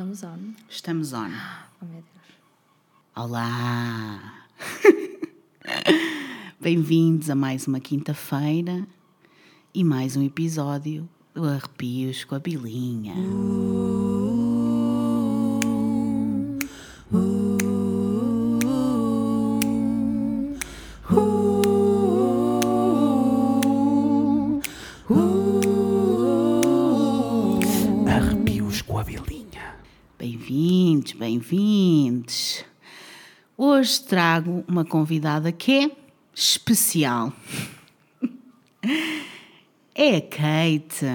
Estamos on. Estamos on. Oh meu Deus. Olá! Bem-vindos a mais uma quinta-feira e mais um episódio do Arrepios com a Bilinha. Arrepios Hoje trago uma convidada que é especial. É a Kate.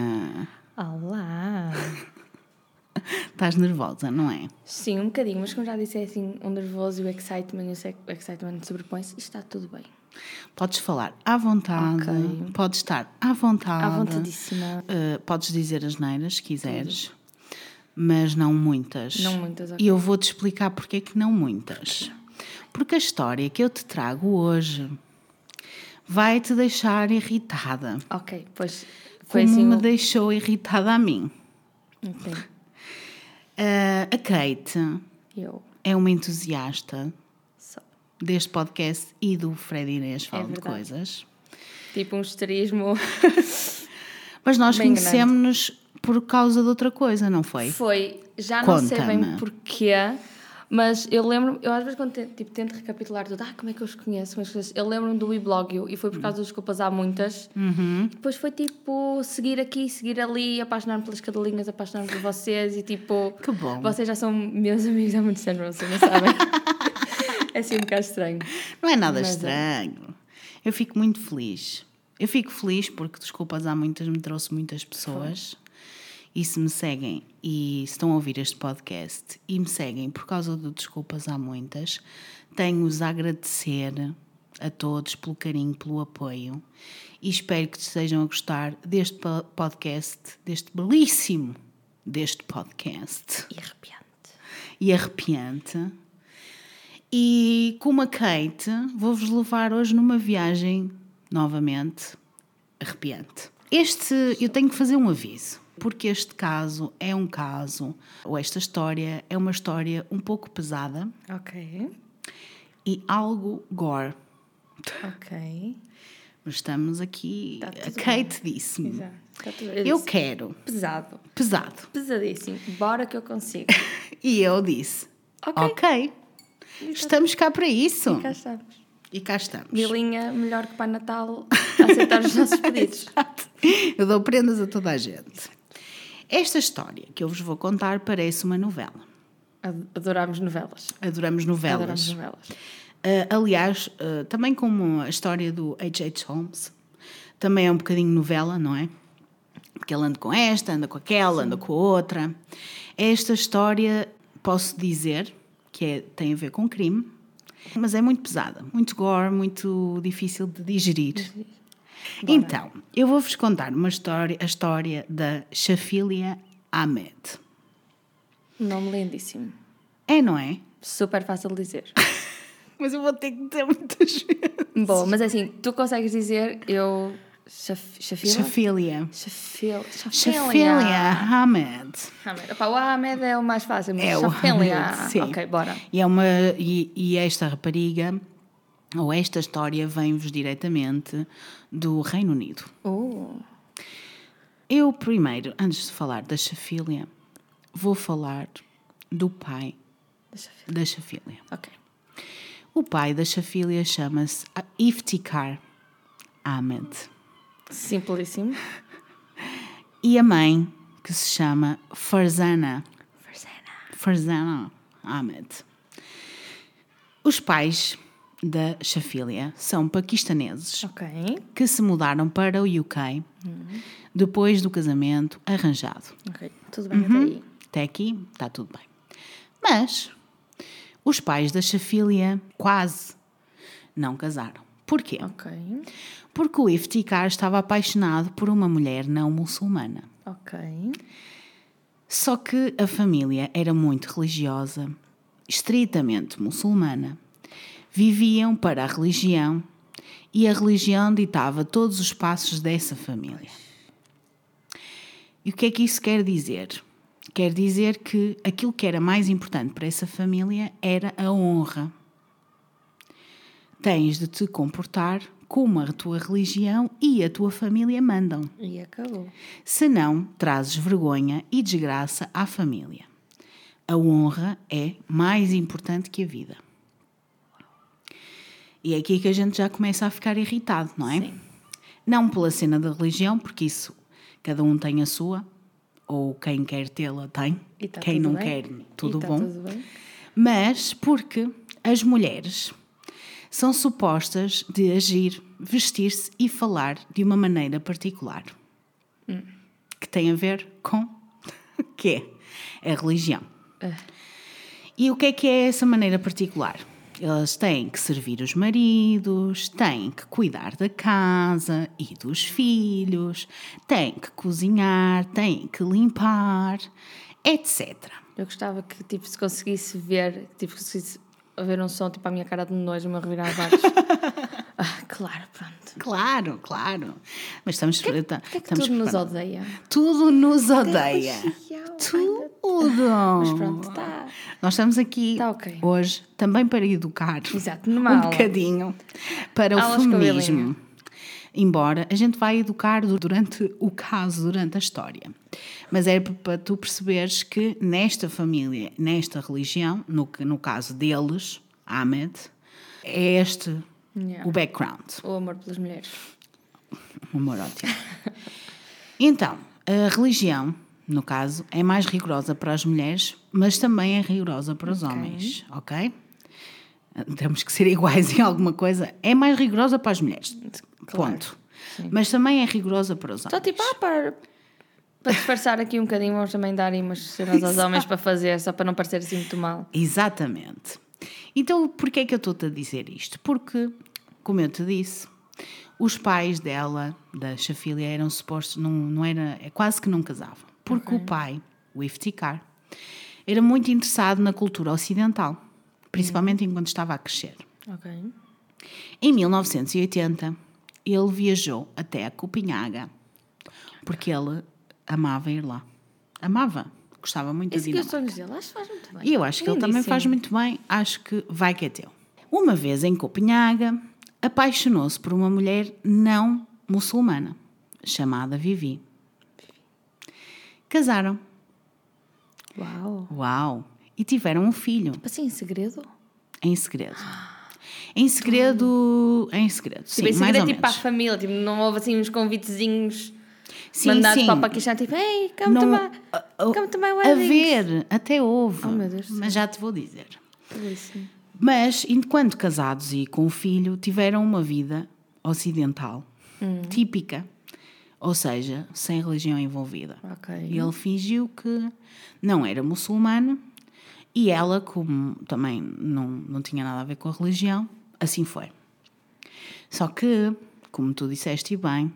Olá. Estás nervosa, não é? Sim, um bocadinho, mas como já disse, é assim, o nervoso e o excitement, o excitement sobrepõe-se e está tudo bem. Podes falar à vontade, Ok. podes estar à vontade. À vontadíssima. Uh, podes dizer as neiras se quiseres, mas não muitas. Não muitas, ok. E eu vou-te explicar porque é que não muitas. Porque a história que eu te trago hoje vai te deixar irritada. Ok, pois foi Como assim. me deixou irritada a mim. Ok, Uh, a Kate eu é uma entusiasta só. deste podcast e do Fred Inês Fala de É verdade. Coisas. Tipo um esterismo. Mas nós conhecemos-nos por causa de outra coisa, não foi? Foi, já não sei bem porquê, mas eu lembro, eu às vezes quando te- tipo, tento recapitular tudo, ah, como é que eu os conheço, mas eu lembro-me do weblogio e foi por causa das desculpas há muitas. Uhum. Depois foi tipo seguir aqui, seguir ali, apaixonar-me pelas cadelinhas, apaixonar-me por vocês e tipo. Que bom. Vocês já são meus amigos há muito tempo, vocês não sabem. é assim um bocado estranho. Não é nada Mas é. estranho. Eu fico muito feliz. Eu fico feliz porque Desculpas Há Muitas me trouxe muitas pessoas. E se me seguem e se estão a ouvir este podcast e me seguem por causa do Desculpas Há Muitas, tenho-os a agradecer a todos pelo carinho, pelo apoio e espero que estejam a gostar deste po- podcast, deste belíssimo deste podcast E arrepiante. e arrepiante. E como a Kate, vou-vos levar hoje numa viagem novamente arrepiante. Este, eu tenho que fazer um aviso, porque este caso é um caso, ou esta história é uma história um pouco pesada Ok. e algo gore. Ok. Mas estamos aqui, Tá a Kate disse-me, Exato. Está tudo- eu disse, quero Pesado. pesado. Pesadíssimo. Bora que eu consigo. E eu disse, Ok. ok, estamos cá para isso. E cá estamos. E cá estamos. Milinha, melhor que Pai Natal, aceitar os nossos pedidos. Exato. Eu dou prendas a toda a gente. Esta história que eu vos vou contar parece uma novela. Ad- Adorámos novelas. Adoramos novelas. Adoramos novelas. Ah, aliás, ah, também como a história do H.H. Holmes, também é um bocadinho novela, não é? Porque ele anda com esta, anda com aquela, anda com a outra. Esta história, posso dizer, que é- tem a ver com crime, mas é muito pesada, muito gore, muito difícil de digerir. Então, eu vou-vos contar uma história, a história da Shafilia Ahmed. Nome lindíssimo. É, não é? Super fácil de dizer. Mas eu vou ter que dizer muitas vezes. Bom, mas é assim, tu consegues dizer, eu. Shafilia. Shafilia Ahmed. Ahmed. Opa, o Ahmed é o mais fácil, mas É o Shafilia. Sim. Ok, bora. E, é uma, e, e esta rapariga, ou esta história, vem-vos diretamente do Reino Unido. Uh, Eu, primeiro, antes de falar da Shafilia, vou falar do pai da Shafilia. Ok. O pai da Shafilia chama-se Iftikhar Ahmed. Simplíssimo. E a mãe, que se chama Farzana. Farzana. Farzana Ahmed. Os pais da Shafilia são paquistaneses Ok. que se mudaram para o UK depois do casamento arranjado. Ok. Tudo bem até aí. Até aqui está tudo bem. Mas os pais da Shafilia quase não casaram. Porquê? Ok. Porque o Iftikhar estava apaixonado por uma mulher não muçulmana. Ok. Só que a família era muito religiosa, estritamente muçulmana. Viviam para a religião e a religião ditava todos os passos dessa família. E o que é que isso quer dizer? quer dizer que aquilo que era mais importante para essa família era a honra. Tens de te comportar como a tua religião e a tua família mandam. E acabou. Senão, trazes vergonha e desgraça à família. A honra é mais importante que a vida. E é aqui que a gente já começa a ficar irritado, não é? Sim. Não pela cena da religião, porque isso cada um tem a sua, ou quem quer tê-la tem, E tá quem não bem. quer, tudo tá bom. tudo bem. Mas porque as mulheres são supostas de agir, vestir-se e falar de uma maneira particular. Que tem a ver com o quê? A religião. E o que é que é essa maneira particular? Elas têm que servir os maridos, têm que cuidar da casa e dos filhos, têm que cozinhar, têm que limpar, etc. Eu gostava que tipo, se conseguisse ver, tipo, que conseguisse ver um som, tipo, a minha cara de nojo, o meu revirar baixos. ah, claro, pronto. Claro, claro. Mas estamos, O que é que estamos tudo nos odeia? Tudo nos odeia. Tudo. Mas pronto, tá. Nós estamos aqui Tá ok. hoje também para educar Exato, um bocadinho para o Aulas feminismo. Embora a gente vai educar du- durante o caso, durante a história. Mas é para tu perceberes que nesta família, nesta religião, no, no caso deles, Ahmed, é este Yeah. o background. O amor pelas mulheres. Um amor ótimo. Então, a religião, no caso, é mais rigorosa para as mulheres, mas também é rigorosa para os homens, ok? Temos que ser iguais em alguma coisa. É mais rigorosa para as mulheres, Claro. ponto. Mas também é rigorosa para os homens. Só tipo, ah, para, para disfarçar aqui um bocadinho, vamos também dar umas cenas aos homens para fazer, só para não parecer assim muito mal. Exatamente. Então, porquê é que eu estou-te a dizer isto? Porque, como eu te disse, os pais dela, da Shafília, eram supostos, não, não era, é quase que não casavam. Porque o pai, o Iftikhar, era muito interessado na cultura ocidental, principalmente enquanto estava a crescer. Ok. Em 1980, ele viajou até a Copenhaga, porque ele amava ir lá. Amava, gostava muito Esse de que ir os sonhos dele, acho que faz muito bem. e eu acho que ele também faz muito bem, acho que vai que é teu. Uma vez em Copenhaga, apaixonou-se por uma mulher não muçulmana, chamada Vivi. Casaram. Uau. Uau! E tiveram um filho, Tipo assim, em segredo? em segredo. Em segredo, em segredo, sim, tipo, em mais segredo, ou tipo para a família, tipo, não houve assim uns convitezinhos Sim, mandados sim. para o Paquistão, tipo, ei, come Não, to my, a- a- come to my wedding. haver, até houve, Oh, meu Deus mas já te vou dizer. Belíssimo. Mas, enquanto casados e com filho, tiveram uma vida ocidental, típica, ou seja, sem religião envolvida. Ok. Ele fingiu que não era muçulmano e ela, como também não, não tinha nada a ver com a religião, assim foi. Só que, como tu disseste bem,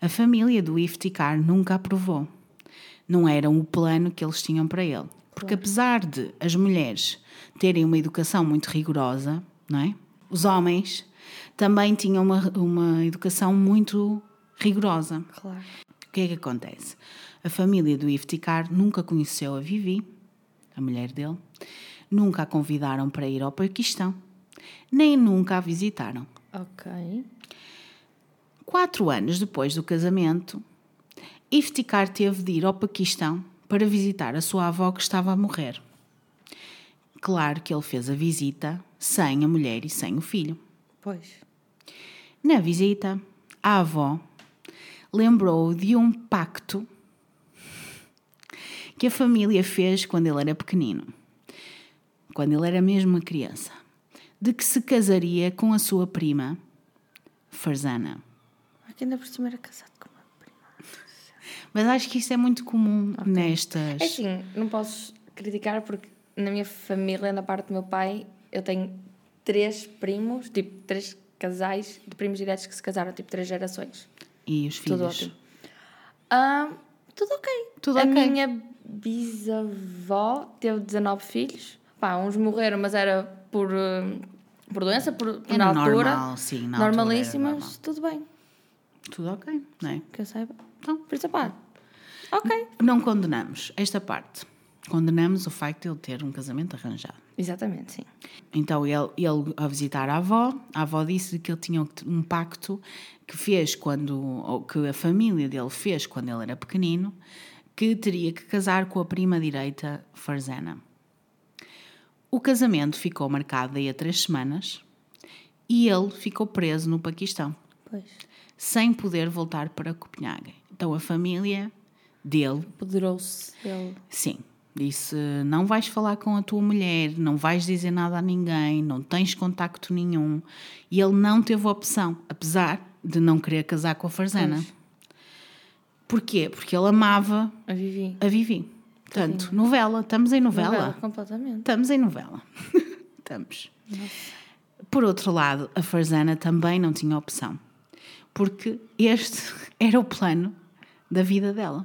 a família do Iftikhar nunca aprovou. Não era o plano que eles tinham para ele. Porque apesar de as mulheres terem uma educação muito rigorosa, não é? Os homens também tinham uma, uma educação muito rigorosa. Claro. O que é que acontece? A família do Iftikhar nunca conheceu a Vivi, a mulher dele, nunca a convidaram para ir ao Paquistão, nem nunca a visitaram. Ok. Quatro anos depois do casamento, Iftikhar teve de ir ao Paquistão para visitar a sua avó que estava a morrer. Claro que ele fez a visita sem a mulher e sem o filho. Pois. Na visita, a avó lembrou de um pacto que a família fez quando ele era pequenino, quando ele era mesmo uma criança, de que se casaria com a sua prima, Farzana. Aqui ainda por cima era casado com uma prima. Mas acho que isso é muito comum nestas. É assim, não posso criticar porque na minha família, na parte do meu pai, eu tenho três primos, tipo, três casais de primos diretos que se casaram, tipo, três gerações. E os filhos. Tudo ótimo. Ah, tudo ok. Tudo a ok. minha bisavó teve 19 filhos. Pá, uns morreram, mas era por, eh, por doença, por, por na altura. normal, sim, na Normalíssimas, normal. tudo bem. Tudo ok, não é? Que eu saiba. Então, Por isso, pá. Ok. não condenamos esta parte. condenamos o facto de ele ter um casamento arranjado. Exatamente, sim. Então ele, ele a visitar a avó, a avó disse que ele tinha um pacto que fez quando, ou que a família dele fez quando ele era pequenino, que teria que casar com a prima direita Farzana. O casamento ficou marcado daí a três semanas e ele ficou preso no Paquistão, Pois. sem poder voltar para Copenhague. Então a família dele Poderou-se ele. Sim. Disse: não vais falar com a tua mulher, não vais dizer nada a ninguém, não tens contacto nenhum. E ele não teve opção, apesar de não querer casar com a Farzana. Pois. Porquê? Porque ele amava A Vivi. a Vivi. Portanto, novela, estamos em novela. Novela, completamente. Estamos em novela. estamos. Por outro lado, a Farzana também não tinha opção. Porque este era o plano da vida dela,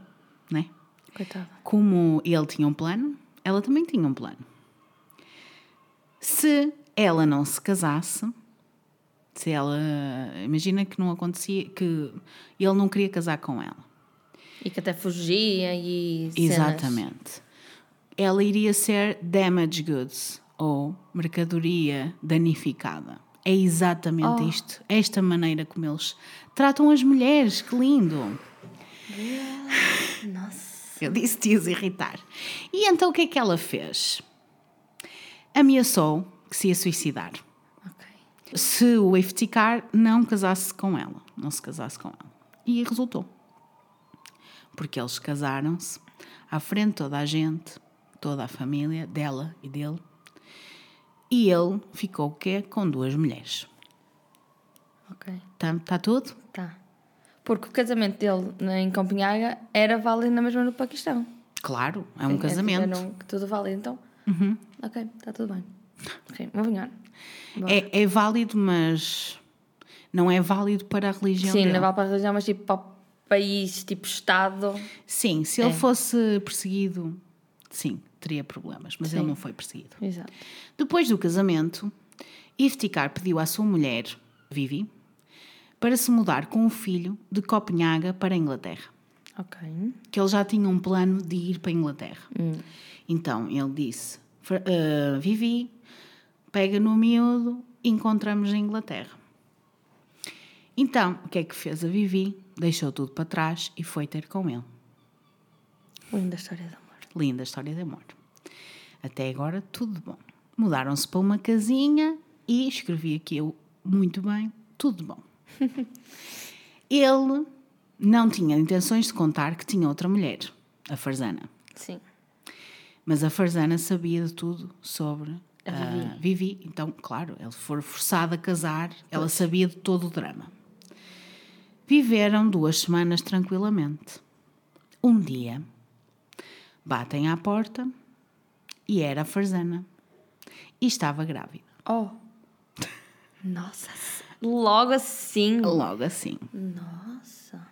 né? Coitada. como ele tinha um plano, ela também tinha um plano. Se ela não se casasse, se ela. Imagina que não acontecia, que ele não queria casar com ela. E que até fugia e. cenas. Exatamente. Ela iria ser damaged goods ou mercadoria danificada. É exatamente Oh. isto. Esta maneira como eles tratam as mulheres. Que lindo! Nossa. Eu disse te ias irritar. E então o que é que ela fez? Ameaçou que se ia suicidar. Ok. Se o Iftikar não casasse com ela. Não se casasse com ela. E resultou. Porque eles casaram-se à frente de toda a gente, toda a família dela e dele. E ele ficou o quê? Com duas mulheres. Ok. Está tá tudo? Tá. Porque o casamento dele em Copenhaga era válido na mesma no Paquistão. Claro, é um Sim, casamento. Era um, tudo válido, então. Ok, está tudo bem. Ok, vou vingar. É, é válido, mas não é válido para a religião Sim, dele. não vale para a religião, mas tipo para país, tipo Estado. Sim, se É. ele fosse perseguido, sim, teria problemas, mas Sim. ele não foi perseguido. Exato. Depois do casamento, Iftikar pediu à sua mulher, Vivi, para se mudar com o filho de Copenhaga para a Inglaterra. Ok. Que ele já tinha um plano de ir para a Inglaterra. Então ele disse: "Fra- ah, Vivi, pega no miúdo, encontramos em Inglaterra. Então, o que é que fez a Vivi? Deixou tudo para trás e foi ter com ele. Linda história de amor. Linda história de amor. Até agora, tudo bom. Mudaram-se para uma casinha e escrevi aqui eu muito bem, tudo bom. Ele não tinha intenções de contar que tinha outra mulher, a Farzana. Sim. Mas a Farzana sabia de tudo sobre A a Vivi. Então, claro, ele foi forçado a casar, ela sabia de todo o drama. Viveram duas semanas tranquilamente. Um dia, batem à porta e era a Farzana. E estava grávida. Oh. Nossa. Logo assim. Logo assim. Nossa.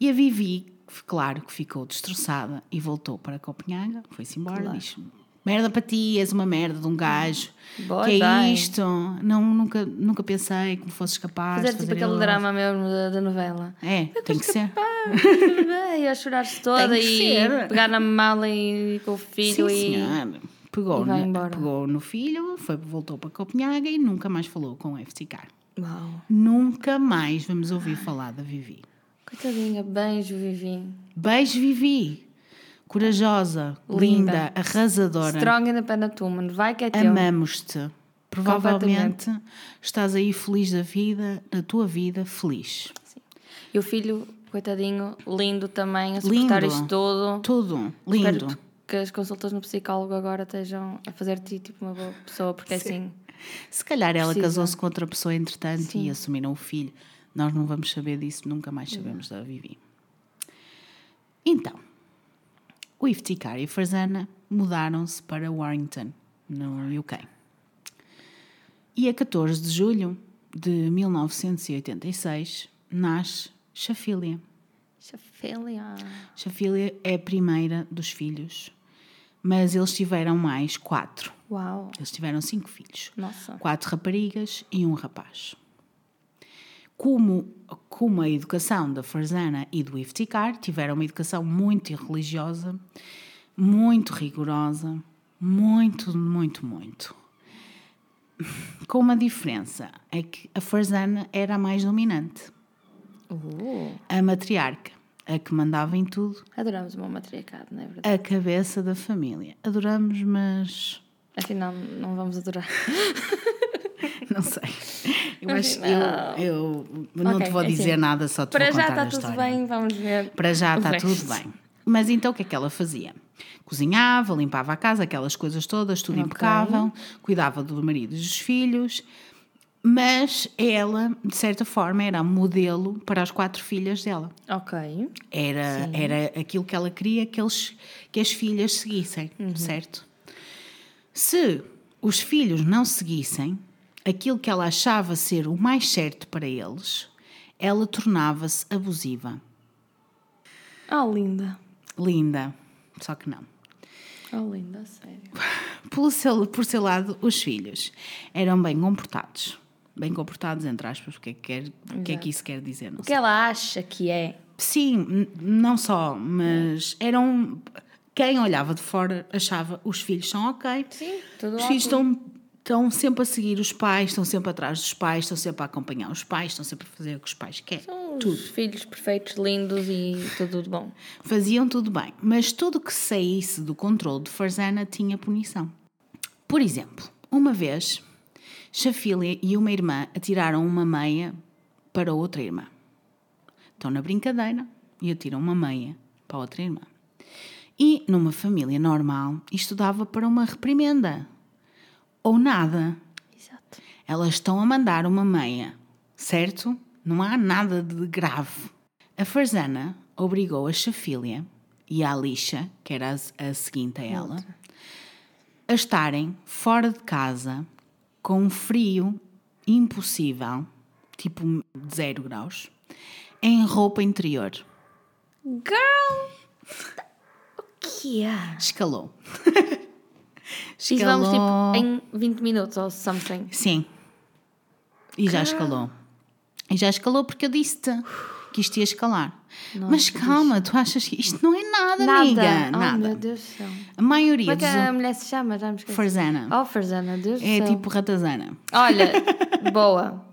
E a Vivi, claro que ficou destroçada e voltou para Copenhaga, foi-se embora, Claro. disse: Merda para ti, és uma merda de um gajo. Boa que é isto? Não, nunca, nunca pensei que me fosses capaz Fazer de tipo aquele ele- drama mesmo da, da novela. É, tem que ser. e a chorar-se toda e ser. pegar na mala e com o filho Sim, e. senhor. Pegou, na- pegou no filho, foi, voltou para Copenhaga e nunca mais falou com o FTK. Uau. Nunca mais vamos ouvir falar da Vivi. Coitadinha, beijo, Vivi. Beijo, Vivi. Corajosa, linda, Linda. arrasadora. Strong independent woman. Vai que é teu. Amamos-te. Provavelmente estás aí feliz da vida, da tua vida, feliz. E o filho, coitadinho, lindo também, a suportar Lindo. isto tudo. Tudo Espero lindo. que as consultas no psicólogo agora estejam a fazer-te tipo uma boa pessoa, porque assim. Se calhar ela casou-se com outra pessoa entretanto Sim. e assumiram o filho. Nós não vamos saber disso, nunca mais sabemos da Vivi. Então, o Iftikar e a Farzana mudaram-se para Warrington, no UK. E a 14 de julho de 1986 nasce Shafília. Chafelia. Shafília é a primeira dos filhos, mas eles tiveram mais quatro. Uau. Eles tiveram cinco filhos Nossa. quatro raparigas e um rapaz. Como, como a educação da Farzana e do Iftikar tiveram uma educação muito religiosa, muito rigorosa, muito, muito, muito. Com uma diferença, é que a Farzana era a mais dominante, Uh, a matriarca, a que mandava em tudo, adoramos uma matriarcado, não é verdade? a cabeça da família. Adoramos, mas Afinal, não vamos adorar. não sei. Eu, acho, eu, eu não Ok, te vou é dizer assim. nada, só te Para vou já contar está a tudo história. bem, vamos ver. Para já está resto. tudo bem. Mas então o que é que ela fazia? Cozinhava, limpava a casa, aquelas coisas todas, tudo Ok. impecável, cuidava do marido e dos filhos, mas ela, de certa forma, era modelo para as quatro filhas dela. Ok. Era, era aquilo que ela queria que, eles, que as filhas seguissem, certo? Se os filhos não seguissem aquilo que ela achava ser o mais certo para eles, ela tornava-se abusiva. Oh, linda. Linda, só que não. Oh, linda, sério. Pelo seu, por seu lado, os filhos eram bem comportados. Bem comportados, entre aspas, o que é que, quer, o que, é que isso quer dizer? O que sei. ela acha que é? Sim, não só, mas eram. Quem olhava de fora achava os filhos são ok. Sim, tudo Os ótimo. filhos estão, estão sempre a seguir os pais, estão sempre atrás dos pais, estão sempre a acompanhar os pais, estão sempre a fazer o que os pais querem. São os filhos perfeitos, lindos e tudo de bom. Faziam tudo bem, mas tudo que saísse do controle de Farzana tinha punição. Por exemplo, uma vez, Shafília e uma irmã atiraram uma meia para outra irmã. Estão na brincadeira e atiram uma meia para outra irmã. E numa família normal, isto dava para uma reprimenda. Ou nada. Exato. Elas estão a mandar uma meia, certo? Não há nada de grave. A Farzana obrigou a Shafília e a Alicia, que era a, a seguinte a ela, a estarem fora de casa com um frio impossível, tipo zero graus, em roupa interior. Girl! O que é? Escalou. Isso vamos tipo em 20 minutos ou something. Sim. E já escalou. E já escalou porque eu disse-te que isto ia escalar. Mas calma, tu achas que isto não é nada, amiga? Oh, Nada. meu Deus do céu. A maioria Como é que dos. a mulher se chama? Já me esqueci. Farzana. Oh, Farzana, Deus do É céu. tipo ratazana. Olha, boa.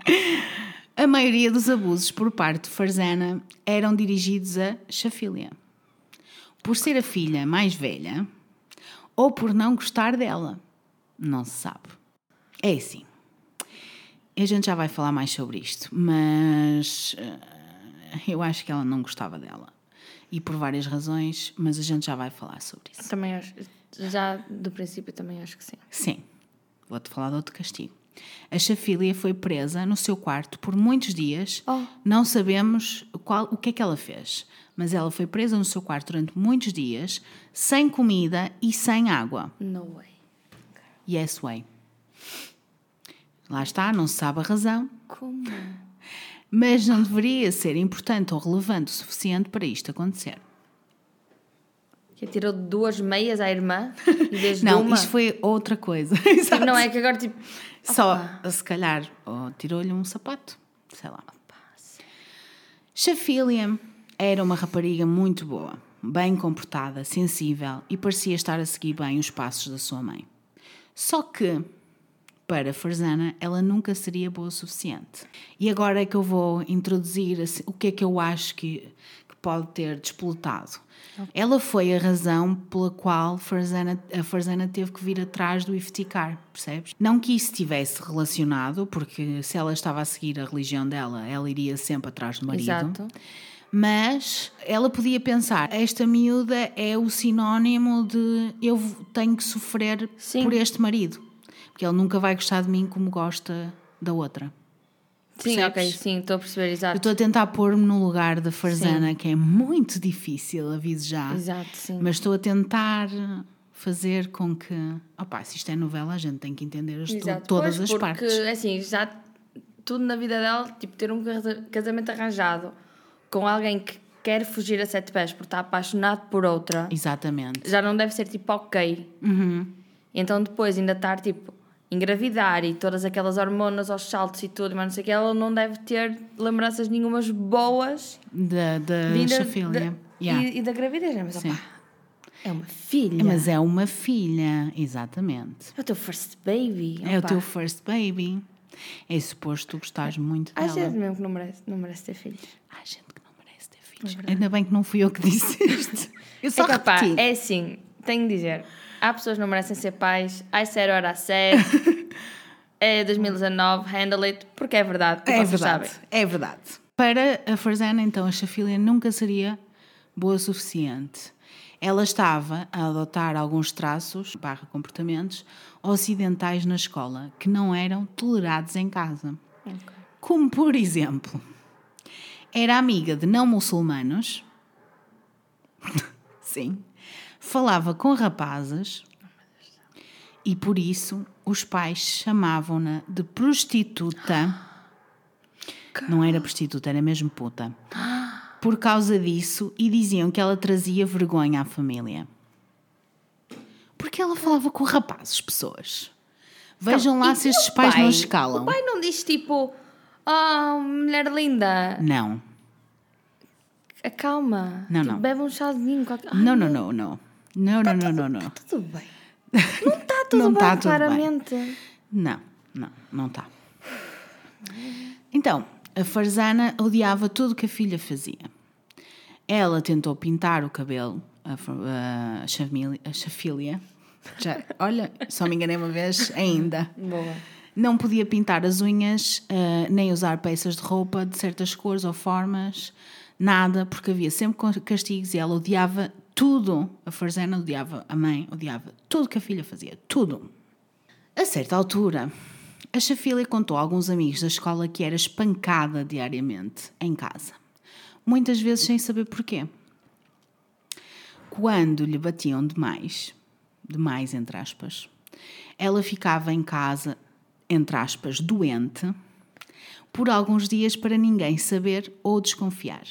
A maioria dos abusos por parte de Farzana eram dirigidos a Shafília. Por ser a filha mais velha ou por não gostar dela. Não se sabe. É assim. A gente já vai falar mais sobre isto, mas eh, eu acho que ela não gostava dela. E por várias razões, mas a gente já vai falar sobre isso. Também acho, já do princípio também acho que sim. Sim, vou-te falar de outro castigo. A Chafília foi presa no seu quarto por muitos dias. Oh. Não sabemos qual, o que é que ela fez, mas ela foi presa no seu quarto durante muitos dias, sem comida e sem água. No way. Yes way. Lá está, não se sabe a razão, Como? mas não deveria ser importante ou relevante o suficiente para isto acontecer. Que tirou duas meias à irmã e desde Não, uma. isto foi outra coisa. Tipo, Exato. não é que agora tipo. Só, se calhar, ou tirou-lhe um sapato, sei lá. Shafília era uma rapariga muito boa, bem comportada, sensível e parecia estar a seguir bem os passos da sua mãe. Só que, para Farzana, ela nunca seria boa o suficiente. E agora é que eu vou introduzir assim, o que é que eu acho que, que pode ter despolutado. Ela foi a razão pela qual Farzana, a Farzana teve que vir atrás do Iftikar, percebes? Não que isso estivesse relacionado, porque se ela estava a seguir a religião dela, ela iria sempre atrás do marido. Exato. Mas ela podia pensar: esta miúda é o sinónimo de eu tenho que sofrer Sim. por este marido, porque ele nunca vai gostar de mim como gosta da outra. Sim, Percebes? ok, sim, estou a perceber, Eu exato. estou a tentar pôr-me no lugar da Farzana, que é muito difícil, aviso já. Exato, sim. Mas estou a tentar fazer com que. Opá, se isto é novela, a gente tem que entender as, Exato. todas Pois, as porque, partes. assim, já tudo na vida dela, tipo, ter um casa- casamento arranjado com alguém que quer fugir a sete pés porque está apaixonado por outra, Exatamente. já não deve ser tipo ok. Uhum. Então depois ainda estar tipo engravidar e todas aquelas hormonas aos saltos e tudo, mas não sei o que, ela não deve ter lembranças nenhumas boas Da, da- Yeah. e, e da gravidez, né? mas Sim. opá, É uma filha. Mas é uma filha, exatamente. É o teu first baby. É o Opa. teu first baby. É suposto tu gostares muito Há dela. gente mesmo que não merece, não merece ter filhos. Há gente filhos. Ainda bem que não fui eu que disse isto. Eu só é é assim, tenho de dizer. Há pessoas que não merecem ser pais. Ai, sério, era sério. é 2019, handle it, porque é verdade. porque É verdade, sabem. é verdade. Para a Farzana, então, a Chafilia nunca seria boa o suficiente. Ela estava a adotar alguns traços, barra comportamentos, ocidentais na escola, que não eram tolerados em casa. Como, por exemplo, era amiga de não muçulmanos, sim, falava com rapazes e, por isso, os pais chamavam-na de prostituta. Não era prostituta, era mesmo puta. Por causa disso, e diziam que ela trazia vergonha à família. Porque ela falava com rapazes, pessoas. Vejam lá E se estes pais não pai? escalam. O pai não diz tipo, oh, mulher linda, Não, acalma. Não, não. Bebe um chazinho. Qualquer... Ai, não, não, não, não. Não, não, não, não, não. Tudo bem. Não está tudo Não bem, tá tudo bem. claramente. Não, não, não está. Então, a Farzana odiava tudo que a filha fazia. Ela tentou pintar o cabelo, a, a, a Chafilia. Já, olha, só me enganei uma vez ainda. Boa. Não podia pintar as unhas, ah, nem usar peças de roupa de certas cores ou formas, nada, porque havia sempre castigos e ela odiava tudo. A Farzana odiava a mãe, odiava tudo que a filha fazia, tudo. A certa altura, a Chafilia contou a alguns amigos da escola que era espancada diariamente em casa, muitas vezes sem saber porquê. Quando lhe batiam demais, demais entre aspas, ela ficava em casa, entre aspas, doente, por alguns dias para ninguém saber ou desconfiar.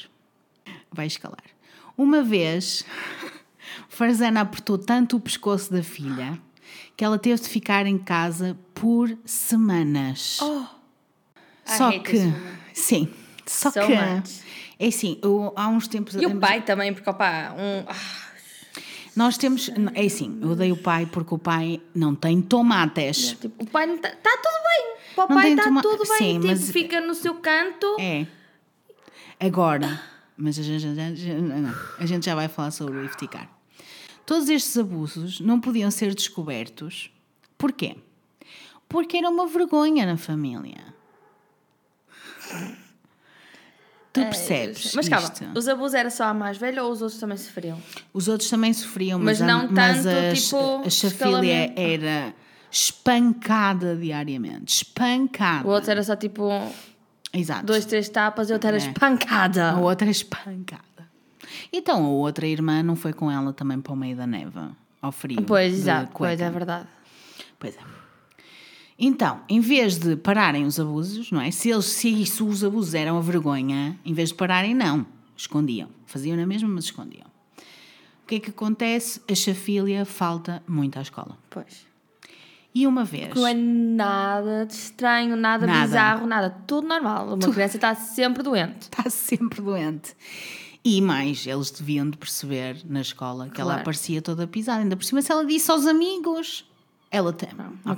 Vai escalar. Uma vez, Farzana apertou tanto o pescoço da filha que ela teve de ficar em casa por semanas. I Só que, sim, só So que, much. é assim, eu- há uns tempos E o pai também, porque opá, um. ah, Nós temos, é assim, eu odeio o pai porque o pai não tem tomates. tipo, o pai não está tá tudo bem. Para o pai está toma- tudo bem. Sim, tipo, mas- fica no seu canto. É. Agora, mas a gente, a gente já vai falar sobre o ifticar. Todos estes abusos não podiam ser descobertos. Porquê? Porque era uma vergonha na família. Tu percebes Mas calma, isto? os abusos era só a mais velha ou os outros também sofriam? Os outros também sofriam, mas, Mas a- não mas tanto, a, tipo, a escalamento. era espancada diariamente. Espancada. O outro era só tipo Exato. dois, três tapas e o outro era É. espancada. A outra é espancada. Então a outra irmã não foi com ela também para o meio da neve, ao frio. Pois, exato, pois é verdade. Pois é. Então, em vez de pararem os abusos, não é? Se, eles, se isso, os abusos eram a vergonha, em vez de pararem, não. Escondiam. Faziam na mesma, mas escondiam. O que é que acontece? A chafília falta muito à escola. Pois. E uma vez. Não é nada de estranho, nada, Nada. bizarro, nada. Tudo normal. Uma criança está sempre doente. está sempre doente. E mais, eles deviam de perceber na escola que ela Claro. aparecia toda pisada. Ainda por cima, se ela disse aos amigos, ela tem.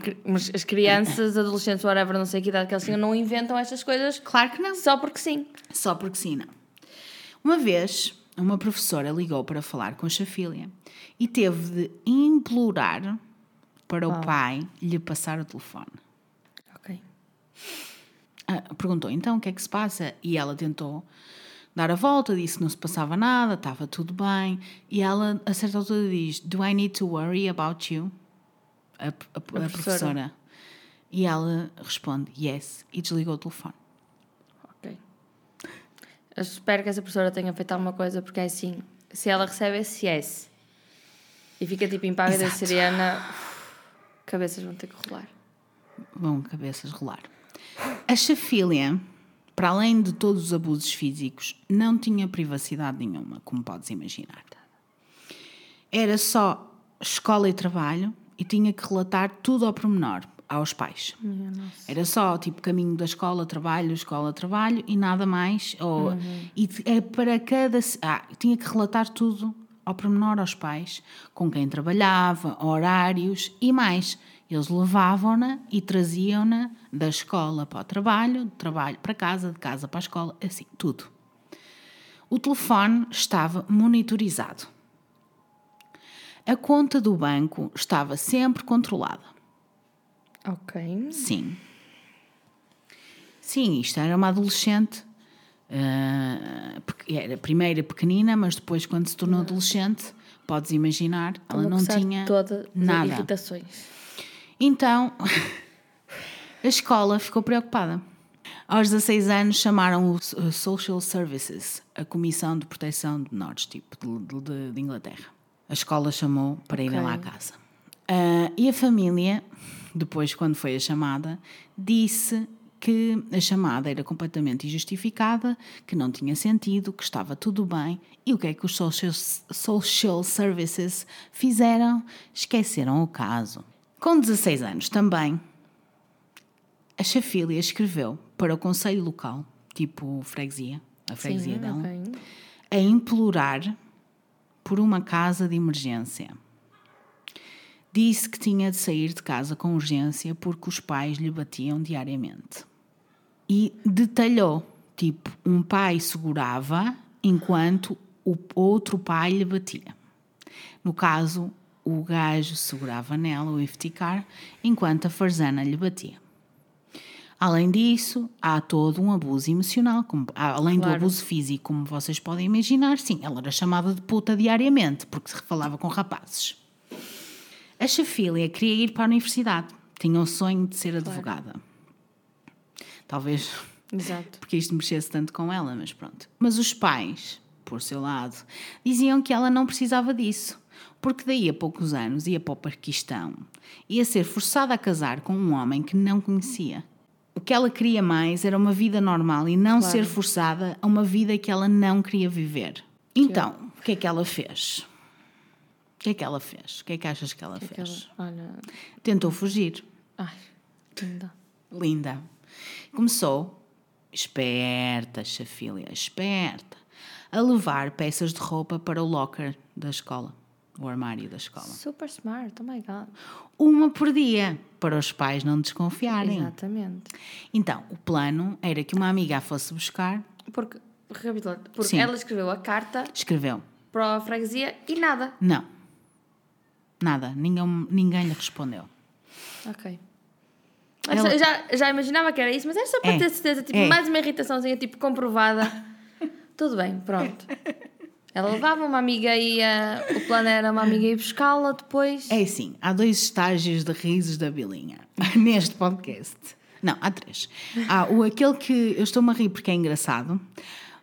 Cri- Mas as crianças, adolescentes, whatever, não sei que idade que eles tinham, não inventam estas coisas Claro que não. só porque sim. Só porque sim, não. Uma vez, uma professora ligou para falar com a Chafília e teve de implorar para o pai lhe passar o telefone. Ok. Ah, perguntou então o que é que se passa e ela tentou dar a volta, disse que não se passava nada, estava tudo bem e ela a certa altura diz Do I need to worry about you? A, a- a professora. professora. E ela responde Yes e desligou o telefone. Ok. Eu espero que essa professora tenha feito alguma coisa, porque é assim, se ela recebe esse yes e fica tipo impávida Exato. serena, cabeças vão ter que rolar. Vão cabeças rolar. A Chafília, para além de todos os abusos físicos, não tinha privacidade nenhuma, como podes imaginar. Era só escola e trabalho e tinha que relatar tudo ao pormenor aos pais. Era só tipo caminho da escola, trabalho, escola, trabalho e nada mais. Ou, E t- é para cada. Ah, tinha que relatar tudo ao pormenor aos pais, com quem trabalhava, horários e mais. Eles levavam-na e traziam-na da escola para o trabalho, do trabalho para casa, de casa para a escola, assim, tudo. O telefone estava monitorizado. A conta do banco estava sempre controlada. Ok. Sim. Sim, isto era uma adolescente. porque era primeiro pequenina, mas depois, quando se tornou adolescente, podes imaginar, ela não tinha toda nada. irritações. Então, a escola ficou preocupada. Aos 16 anos chamaram o uh, Social Services, a Comissão de Proteção de Menores, tipo, de, de- de Inglaterra. A escola chamou para irem Ok. lá à casa. Ah, e a família, depois, quando foi a chamada, disse que a chamada era completamente injustificada, que não tinha sentido, que estava tudo bem. E o que é que os social, social Services fizeram? Esqueceram o caso. Com 16 anos também, a Chafília escreveu para o conselho local, tipo freguesia, a freguesia Sim, dela, ok. a implorar por uma casa de emergência. Disse que tinha de sair de casa com urgência porque os pais lhe batiam diariamente. E detalhou, tipo, um pai segurava enquanto o outro pai lhe batia. No caso, o gajo segurava nela, o ifticar, enquanto a farzana lhe batia. Além disso, há todo um abuso emocional, como- além do Claro. abuso físico, como vocês podem imaginar. Sim, ela era chamada de puta diariamente, porque se falava com rapazes. A Chafília queria ir para a universidade, tinha o sonho de ser advogada. Talvez Exato. porque isto mexesse tanto com ela, mas pronto. Mas os pais, por seu lado, diziam que ela não precisava disso, porque daí a poucos anos ia para o Paquistão, ia ser forçada a casar com um homem que não conhecia. O que ela queria mais era uma vida normal e não Claro. ser forçada a uma vida que ela não queria viver. Então, o que é que ela fez? O que é que ela fez? O que é que achas que ela Aquela, fez? olha. Tentou fugir. Ai, linda. Linda. Começou, esperta, Chafília, esperta, a levar peças de roupa para o locker da escola, o armário da escola. Super smart, oh my god. Uma por dia, para os pais não desconfiarem. Exatamente. Então, o plano era que uma amiga a fosse buscar, Porque, recapitulando, porque Sim. ela escreveu a carta escreveu. para a freguesia e nada. Não. Nada, ninguém, ninguém lhe respondeu. Ok. Ela- Eu já, já imaginava que era isso, mas era só para É. ter certeza, tipo, É. mais uma irritaçãozinha, tipo, comprovada. Tudo bem, pronto. Ela levava uma amiga e ia, o plano era uma amiga ir buscá-la depois. É assim, há dois estágios de risos da Bilinha neste podcast. Não, há três. Há o aquele que eu estou-me a rir porque é engraçado,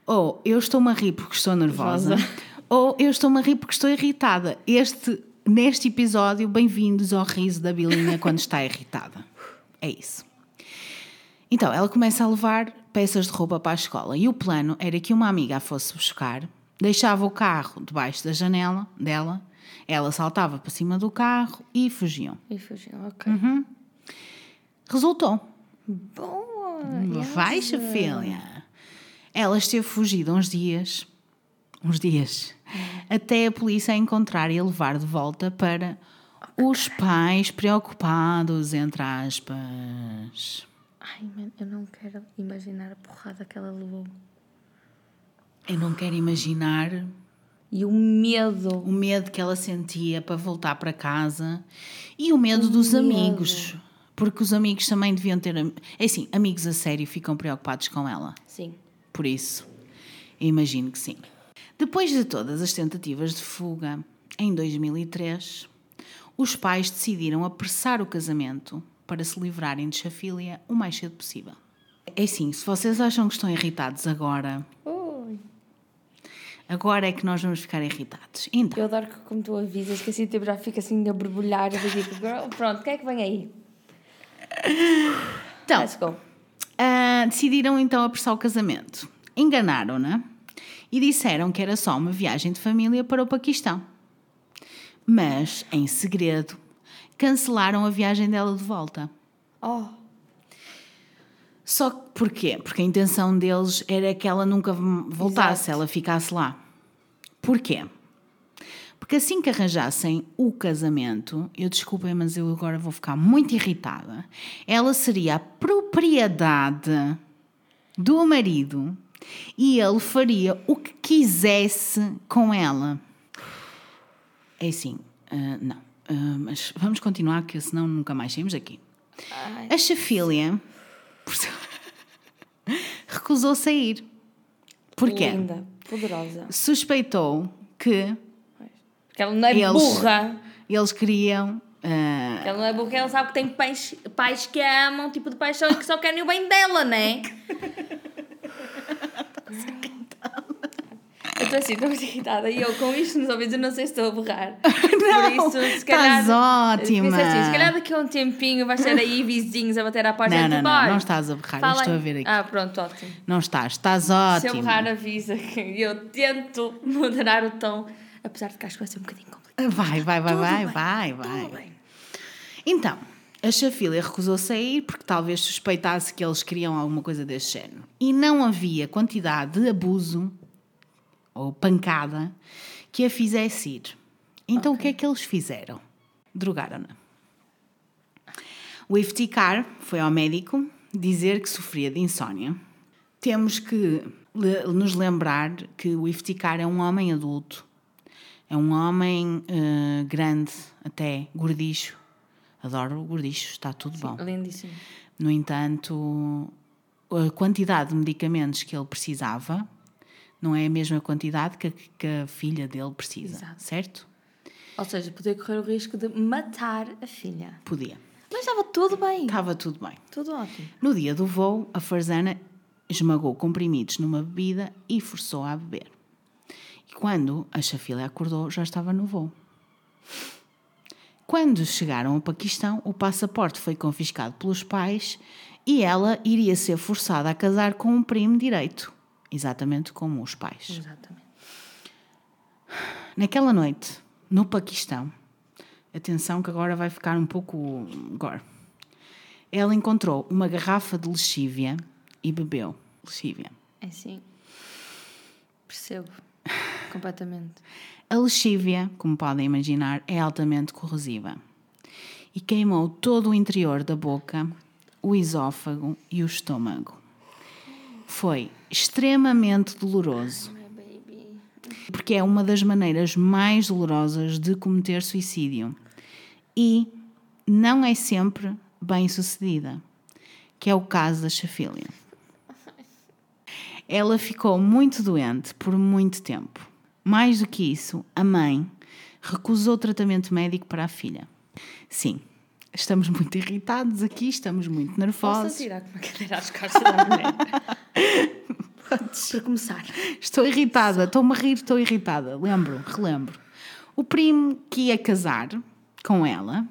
ou eu estou-me a rir porque estou nervosa, Nervosa. ou eu estou-me a rir porque estou irritada. Este, neste episódio, bem-vindos ao riso da Bilinha quando está irritada. É isso. Então, ela começa a levar peças de roupa para a escola e o plano era que uma amiga a fosse buscar, deixava o carro debaixo da janela dela, ela saltava para cima do carro e fugiam. E fugiu, ok. Uhum. Resultou. Boa! Vai, yes. filha. Ela esteve fugida uns dias, uns dias, até a polícia a encontrar e a levar de volta para os pais preocupados, entre aspas. Ai, man, eu não quero imaginar a porrada que ela levou. Eu não quero imaginar E o medo. o medo que ela sentia para voltar para casa e o medo dos medo. amigos. Porque os amigos também deviam ter. É assim, amigos a sério ficam preocupados com ela. Sim. Por isso, eu imagino que sim. Depois de todas as tentativas de fuga, em 2003, os pais decidiram apressar o casamento para se livrarem de Chafília o mais cedo possível. É assim, se vocês acham que estão irritados agora, Ui. Agora é que nós vamos ficar irritados. Então, Eu adoro que, como tu avisas, que assim tipo, já fica assim a borbulhar. Digo, girl, pronto, o que é que vem aí? então Let's go. Ah, decidiram então apressar o casamento. Enganaram-na e disseram que era só uma viagem de família para o Paquistão. Mas, em segredo, cancelaram a viagem dela de volta. Oh, Só que porquê? Porque a intenção deles era que ela nunca voltasse, Exato. ela ficasse lá. Porquê? Porque assim que arranjassem o casamento, eu desculpem, mas eu agora vou ficar muito irritada. Ela seria a propriedade do marido e ele faria o que quisesse com ela. É assim, ah, não. Ah, mas vamos continuar, que senão nunca mais saímos aqui. A Chafília por seu- recusou sair. Porquê? Linda, poderosa. Suspeitou que Porque ela não é Eles- burra. eles queriam. Porque ela não é burra, ela sabe que tem pais, pais que a amam, tipo de paixão, e que só querem o bem dela, né? Estou assim, estou muito irritada. E eu, com isto nos ouvidos, eu não sei se estou a borrar. Não, Por isso, se calhar. estás ótima. Assim, se calhar daqui a um tempinho vais ter aí vizinhos a bater à porta Não, não, não, olha, não estás a berrar, eu fala estou a ver aqui. Ah, pronto, ótimo. Não estás, estás Se eu borrar, avisa que eu tento moderar o tom, apesar de que acho que vai ser um bocadinho complicado. Vai, vai, vai, Tudo vai, bem, vai, vai. Tudo bem. Então, a Chafília recusou sair porque talvez suspeitasse que eles queriam alguma coisa desse género. E não havia quantidade de abuso ou pancada que a fizesse ir. Então, o que é que eles fizeram? Drogaram-na. O Iftikhar foi ao médico dizer que sofria de insónia. Temos que nos lembrar que o Iftikhar é um homem adulto. É um homem eh, grande, até gordicho. Adoro gordicho, está tudo bom. Lindíssimo. No entanto, a quantidade de medicamentos que ele precisava não é a mesma quantidade que a, que a filha dele precisa, Exato. certo? Ou seja, poder correr o risco de matar a filha. Podia. Mas estava tudo bem. Estava tudo bem. Tudo ótimo. No dia do voo, a Farzana esmagou comprimidos numa bebida e forçou-a a beber. E quando a Chafila acordou, já estava no voo. Quando chegaram ao Paquistão, o passaporte foi confiscado pelos pais e ela iria ser forçada a casar com um primo direito, exatamente como os pais. Exatamente. Naquela noite, no Paquistão, atenção que agora vai ficar um pouco gore. Ela encontrou uma garrafa de lexívia e bebeu lexívia. É sim. Percebo. Completamente. A lexívia, como podem imaginar, é altamente corrosiva e queimou todo o interior da boca, o esófago e o estômago. Foi extremamente doloroso, porque é uma das maneiras mais dolorosas de cometer suicídio e não é sempre bem sucedida, que é o caso da Chafília. Ela ficou muito doente por muito tempo. Mais do que isso, a mãe recusou tratamento médico para a filha. Sim, estamos muito irritados aqui, estamos muito Posso nervosos. tirar com uma cadeira às costas da mulher? Para começar. Estou irritada, estou-me a rir, estou irritada. Lembro, relembro. O primo que ia casar com ela,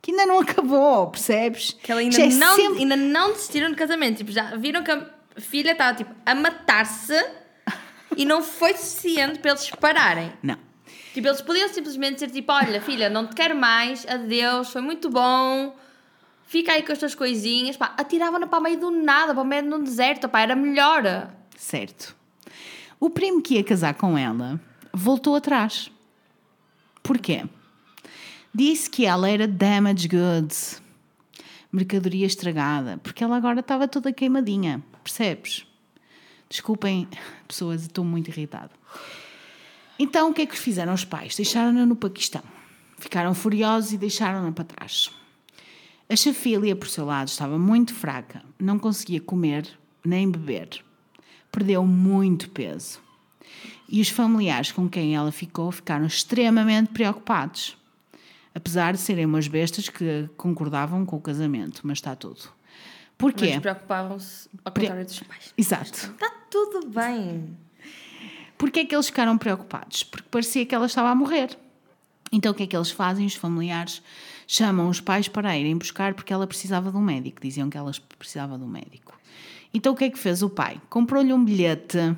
que ainda não acabou, percebes? Que ela ainda, é não, sempre- ainda não desistiram do casamento. Tipo, já viram que a filha estava tipo, a matar-se e não foi suficiente para eles pararem. Não. Tipo, eles podiam simplesmente dizer tipo, olha filha, não te quero mais, adeus, foi muito bom, fica aí com as tuas coisinhas. Pá, atiravam-na para o meio do nada, para o meio de um deserto, pá, era melhor. Certo. O primo que ia casar com ela voltou atrás. Porquê? Disse que ela era damaged goods, mercadoria estragada, porque ela agora estava toda queimadinha, percebes? Desculpem, pessoas, estou muito irritada. Então, o que é que fizeram os pais? Deixaram-na no Paquistão. Ficaram furiosos e deixaram-na para trás. A Chafília, por seu lado, estava muito fraca, não conseguia comer nem beber. Perdeu muito peso. E os familiares com quem ela ficou ficaram extremamente preocupados. Apesar de serem umas bestas que concordavam com o casamento, mas está tudo. Porquê? Mas preocupavam-se ao contrário dos pais. Exato. Está tudo bem. Porquê é que eles ficaram preocupados? Porque parecia que ela estava a morrer. Então o que é que eles fazem? Os familiares chamam os pais para irem buscar porque ela precisava de um médico. Diziam que ela precisava de um médico. Então o que é que fez o pai? Comprou-lhe um bilhete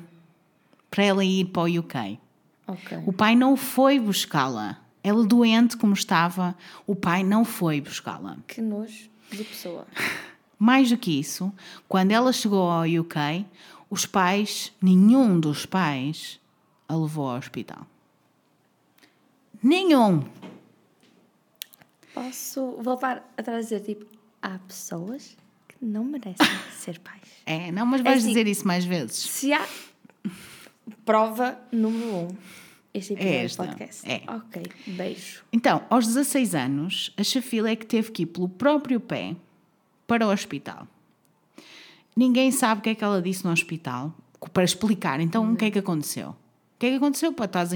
para ela ir para o UK. Ok. O pai não foi buscá-la. Ela doente como estava, o pai não foi buscá-la. Que nojo de pessoa. Mais do que isso, quando ela chegou ao UK, os pais, nenhum dos pais, a levou ao hospital. Nenhum. Posso voltar a trazer, tipo, há pessoas que não merecem ser pais. É, não, mas vais assim- dizer isso mais vezes. Se há prova número um, este episódio É esta, podcast. é. Ok, beijo. Então, aos 16 anos, a Chafila é que teve que ir pelo próprio pé para o hospital. Ninguém sabe o que é que ela disse no hospital para explicar. Então, o que é que aconteceu? O que é que aconteceu? Pá, estás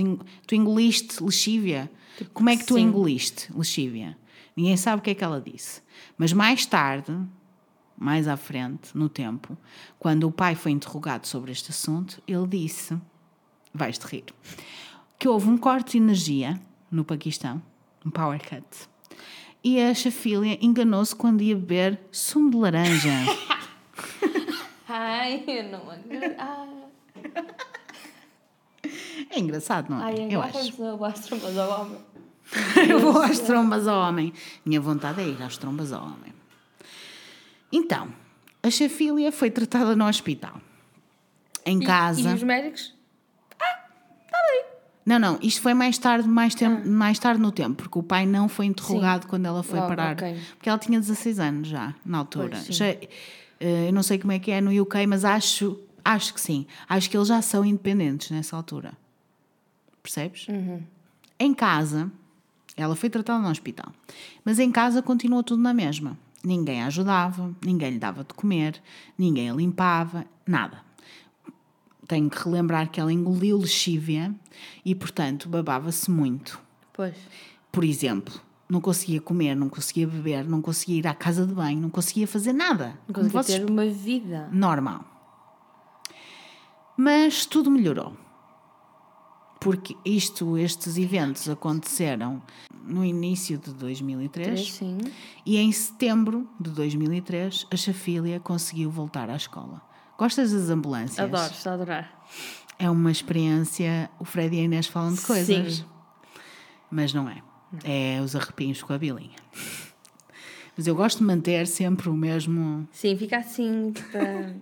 tu engoliste lexívia? Como é que tu sim. engoliste lexívia? Ninguém sabe o que é que ela disse. Mas mais tarde, mais à frente, no tempo, quando o pai foi interrogado sobre este assunto, ele disse: vais-te rir, que houve um corte de energia no Paquistão, um power cut, e a Chafília enganou-se quando ia beber sumo de laranja. Ai, eu não acredito. Ai, É engraçado, não é? ai Eu acho. vamos ao astro, mas ao homem. Eu vou às trombas ao homem. Minha vontade é ir às trombas ao homem. Então, a Chafília foi tratada no hospital. Em E- casa. E, os médicos? Não, não, isto foi mais tarde, mais, tempo, mais tarde no tempo, porque o pai não foi interrogado quando ela foi Logo, parar. ok. Porque ela tinha 16 anos já, na altura. Pois, sim. Já, eu não sei como é que é no UK, mas acho, acho que sim. Acho que eles já são independentes nessa altura. Percebes? Uhum. Em casa, ela foi tratada no hospital, mas em casa continuou tudo na mesma. Ninguém a ajudava, ninguém lhe dava de comer, ninguém a limpava, nada. Tenho que relembrar que ela engoliu lexívia e, portanto, babava-se muito. Pois. Por exemplo, não conseguia comer, não conseguia beber, não conseguia ir à casa de banho, não conseguia fazer nada. Não conseguia vocês- ter uma vida. normal. Mas tudo melhorou. Porque isto, estes eventos aconteceram no início de 2003 Sim. e em setembro de 2003 a Chafília conseguiu voltar à escola. Gostas das ambulâncias? Adoro, estou a adorar. É uma experiência. O Fred e a Inês falam de coisas. Sim. Mas não é. É os arrepios com a bilinha. Mas eu gosto de manter sempre o mesmo. Sim, fica assim para.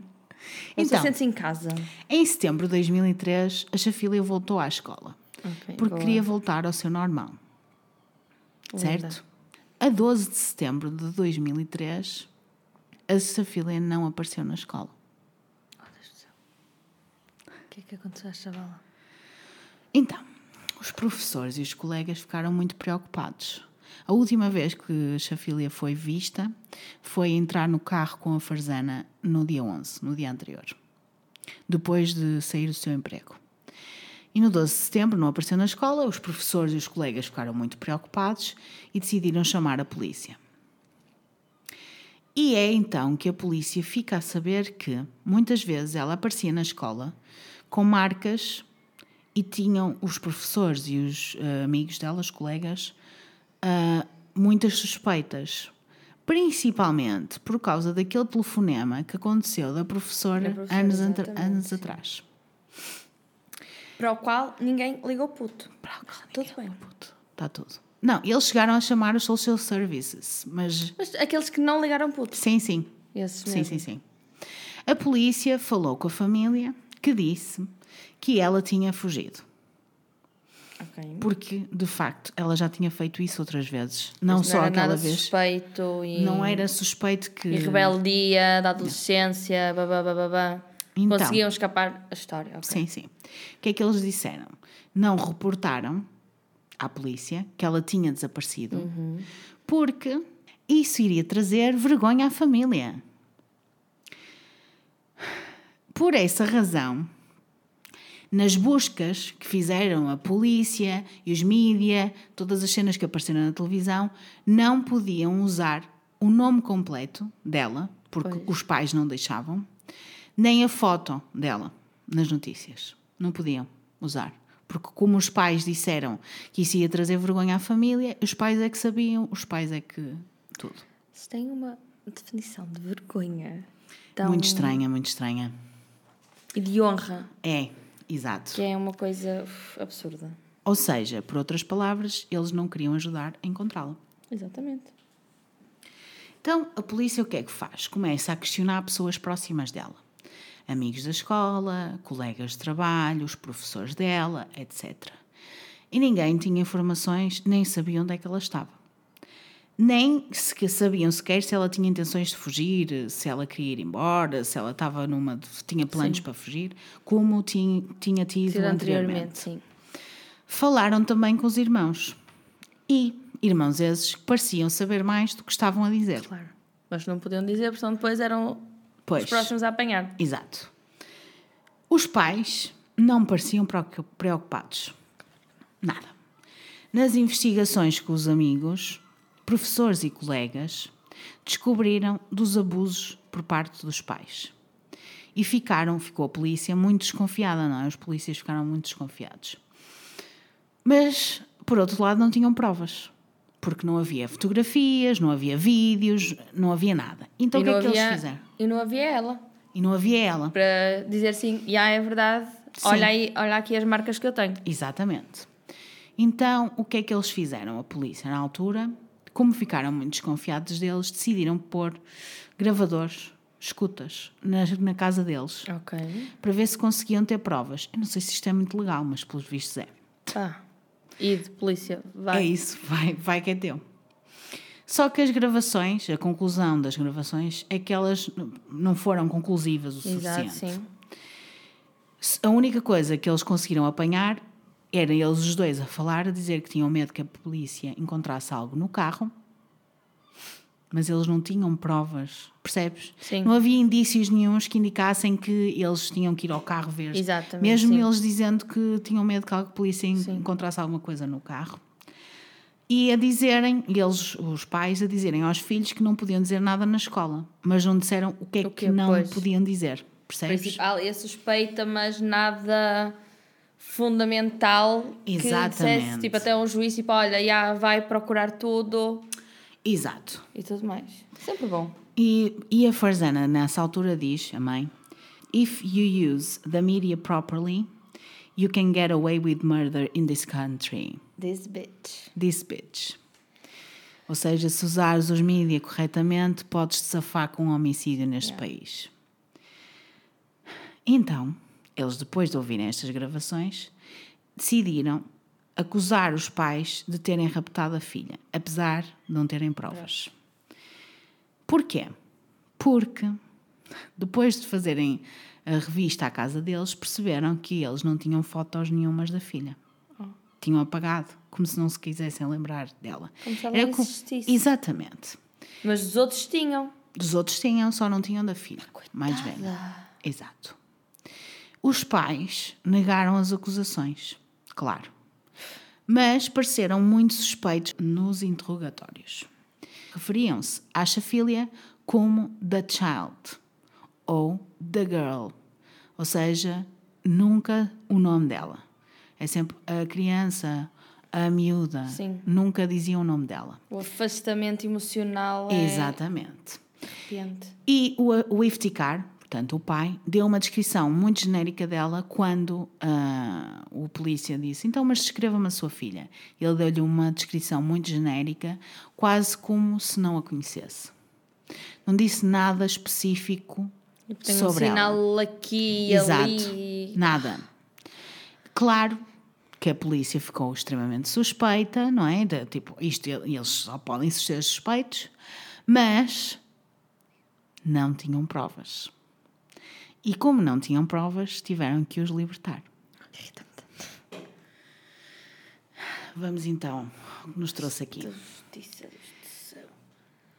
Você Então. sente-se em casa. Em setembro de 2003, a Chafília voltou à escola. Ok, Porque boa. queria voltar ao seu normal. Certo? A 12 de setembro de 2003, a Chafília não apareceu na escola. O que é que aconteceu à chavala? Então, os professores e os colegas ficaram muito preocupados. A última vez que a Chafília foi vista foi entrar no carro com a Farzana no dia 11, no dia anterior, depois de sair do seu emprego. E no 12 de setembro não apareceu na escola, os professores e os colegas ficaram muito preocupados e decidiram chamar a polícia. E é então que a polícia fica a saber que muitas vezes ela aparecia na escola com marcas e tinham os professores e os eh, amigos dela, os colegas, ah, muitas suspeitas. Principalmente por causa daquele telefonema que aconteceu da professora, Da professora, anos, anos sim. atrás. Para o qual ninguém ligou puto. Para o qual Tudo bem. Puto, Está tudo. Não, eles chegaram a chamar os social services, mas Mas aqueles que não ligaram puto. sim, sim. Esses Sim, mesmo. sim, sim. A polícia falou com a família que disse que ela tinha fugido. Ok. Porque, de facto, ela já tinha feito isso outras vezes. Não Mas só era aquela nada vez. suspeito e... Não era suspeito que. E rebeldia da adolescência, babá, babá, babá. Então. Conseguiam escapar a história, ok. Sim, sim. O que é que eles disseram? Não reportaram à polícia que ela tinha desaparecido Uhum. porque isso iria trazer vergonha à família. Por essa razão, nas buscas que fizeram a polícia e os mídia, todas as cenas que apareceram na televisão, não podiam usar o nome completo dela, porque Pois. os pais não deixavam, nem a foto dela nas notícias. Não podiam usar. Porque, como os pais disseram que isso ia trazer vergonha à família, os pais é que sabiam, os pais é que. Tudo. Se tem uma definição de vergonha tão... Muito estranha, muito estranha. E de honra, É, exato. que é uma coisa uf, absurda. Ou seja, por outras palavras, eles não queriam ajudar a encontrá-la. Exatamente. Então, a polícia o que é que faz? Começa a questionar pessoas próximas dela. Amigos da escola, colegas de trabalho, os professores dela, etc. E ninguém tinha informações, nem sabia onde é que ela estava. Nem se sabiam sequer se ela tinha intenções de fugir, se ela queria ir embora, se ela estava numa. tinha planos para fugir, como tinha, tinha tido anteriormente. anteriormente, sim. Falaram também com os irmãos. E irmãos esses que pareciam saber mais do que estavam a dizer. Claro. Mas não podiam dizer, porque depois eram Pois. os próximos a apanhar. Exato. Os pais não pareciam preocu- preocupados. Nada. Nas investigações com os amigos, professores e colegas descobriram dos abusos por parte dos pais. E ficaram, ficou a polícia muito desconfiada, não é? Os polícias ficaram muito desconfiados. Mas, por outro lado, não tinham provas. Porque não havia fotografias, não havia vídeos, não havia nada. Então e o que é que havia, eles fizeram? E não havia ela. E não havia ela. Para dizer assim, já é verdade, Sim. olha, aí, olha aqui as marcas que eu tenho. Exatamente. Então, o que é que eles fizeram? A polícia, na altura, como ficaram muito desconfiados deles, decidiram pôr gravadores, escutas, na, na casa deles, para ver se conseguiam ter provas. Eu não sei se isto é muito legal, mas pelos vistos é. Tá. E de polícia, vai. É isso, vai, vai que é teu. Só que as gravações, a conclusão das gravações, é que elas não foram conclusivas o Exato, suficiente. sim. A única coisa que eles conseguiram apanhar era eles os dois a falar, a dizer que tinham medo que a polícia encontrasse algo no carro, mas eles não tinham provas, percebes? Sim. Não havia indícios nenhuns que indicassem que eles tinham que ir ao carro ver. Exatamente, Mesmo sim. eles dizendo que tinham medo que a polícia en- encontrasse alguma coisa no carro. E a dizerem, e eles, os pais, a dizerem aos filhos que não podiam dizer nada na escola, mas não disseram o que é O que quê? não Pois. podiam dizer, percebes? Principal, é suspeita, mas nada fundamental que Exatamente. dissesse, tipo, até um juiz, tipo, olha, já vai procurar tudo Exato. e tudo mais. Sempre bom. E, e a Farzana, nessa altura, diz, a mãe: If you use the media properly, you can get away with murder in this country. This bitch. This bitch. Ou seja, se usares os mídias corretamente, podes te safar com um homicídio neste país. Então, eles, depois de ouvirem estas gravações, decidiram acusar os pais de terem raptado a filha, apesar de não terem provas. Porquê? Porque depois de fazerem a revista à casa deles, perceberam que eles não tinham fotos nenhumas da filha. Tinham apagado, como se não se quisessem lembrar dela. Como se ela Era não existisse. Exatamente. Mas os outros tinham. Dos outros tinham, só não tinham da filha, mais velha. Exato. Os pais negaram as acusações, claro. Mas pareceram muito suspeitos nos interrogatórios. Referiam-se à chafilha como the child ou the girl, ou seja, nunca o nome dela. É sempre a criança, a miúda, Sim. nunca diziam o nome dela. O afastamento emocional é Exatamente. arrepiante. E o, o Iftikhar, portanto o pai, deu uma descrição muito genérica dela quando ah, o polícia disse: Então, mas descreva-me a sua filha. Ele deu-lhe uma descrição muito genérica, quase como se não a conhecesse. Não disse nada específico Tem um sobre ela. sinal aqui e Exato. ali. Nada. Claro que a polícia ficou extremamente suspeita, não é? De, tipo, isto eles só podem ser suspeitos, mas não tinham provas. E como não tinham provas, tiveram que os libertar. Vamos então, o que nos trouxe aqui.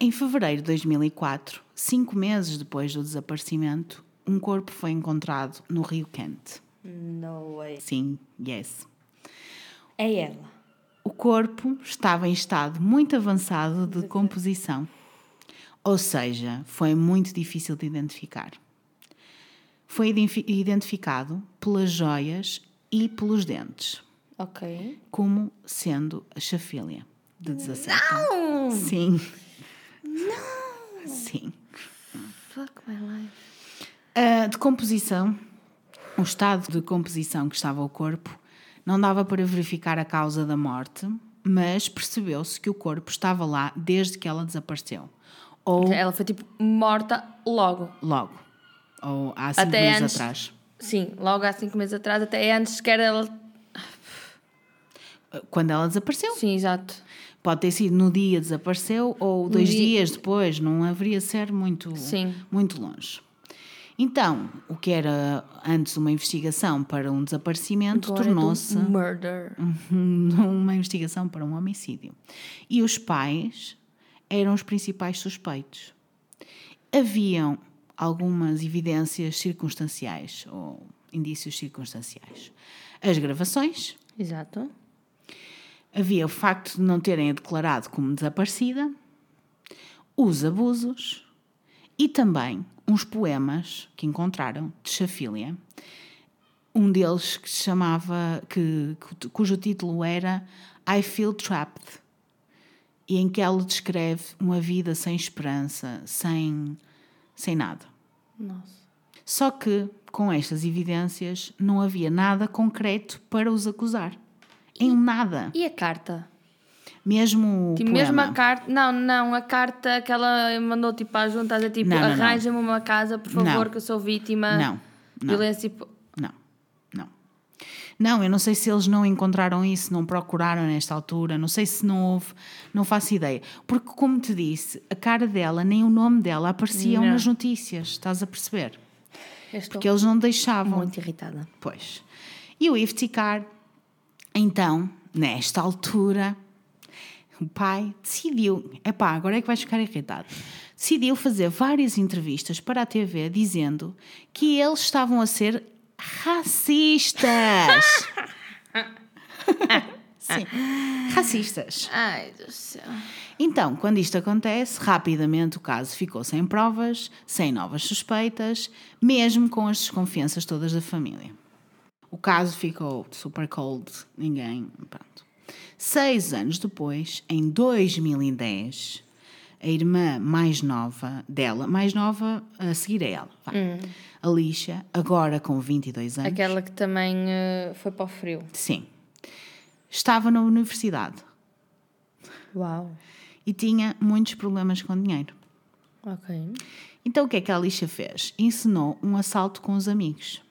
Em fevereiro de 2004, cinco meses depois do desaparecimento, um corpo foi encontrado no Rio Quente. No way. Sim, yes. É ela. O corpo estava em estado muito avançado de composição, ou seja, foi muito difícil de identificar. Foi identifi- identificado pelas joias e pelos dentes, Ok. como sendo a chafilha de 17 anos. Sim. Sim. Fuck my life. A decomposição, o estado de composição que estava o corpo, não dava para verificar a causa da morte, mas percebeu-se que o corpo estava lá desde que ela desapareceu. Ou Ela foi tipo morta logo. logo. Ou há cinco Até meses antes. atrás. Sim, logo há cinco meses atrás, até antes que era ela. quando ela desapareceu. Sim, exato. Pode ter sido no dia desapareceu ou dois dia- dias depois, não haveria ser muito, Sim. muito longe. Então, o que era antes uma investigação para um desaparecimento é tornou-se Murder. uma investigação para um homicídio. E os pais eram os principais suspeitos. Haviam algumas evidências circunstanciais ou indícios circunstanciais. As gravações, Exato. havia o facto de não terem a declarado como desaparecida, os abusos e também uns poemas que encontraram de Chafília. Um deles que se chamava, que, cujo título era I Feel Trapped, e em que ela descreve uma vida sem esperança, sem, sem nada. Nossa. Só que, com estas evidências, não havia nada concreto para os acusar. Em nada. E a carta? Mesmo Tipo, mesmo a carta. Não, não, a carta que ela mandou tipo à junta, a dizer tipo, arranja-me uma casa, por favor, Não. que eu sou vítima. Não, não. Violência. tipo, não. Não, eu não sei se eles não encontraram isso, não procuraram nesta altura, não sei se não houve, não faço ideia. Porque, como te disse, a cara dela, nem o nome dela apareciam Não. nas notícias, estás a perceber? Eu estou Porque eles não deixavam. muito irritada. Pois. E o Ifticar, então, nesta altura, o pai decidiu, epá, agora é que vais ficar irritado, decidiu fazer várias entrevistas para a TV dizendo que eles estavam a ser racistas. Sim, racistas. Ai, do céu. Então, quando isto acontece, rapidamente o caso ficou sem provas, sem novas suspeitas, mesmo com as desconfianças todas da família. O caso ficou super cold, ninguém. Pronto. Seis anos depois, em 2010, a irmã mais nova dela, mais nova a seguir a ela, vá, a Lixa, agora com 22 anos. Aquela que também eh, foi para o frio. Sim. Estava na universidade Uau. e tinha muitos problemas com dinheiro. Ok. Então o que é que a Alicia fez? Ensinou um assalto com os amigos,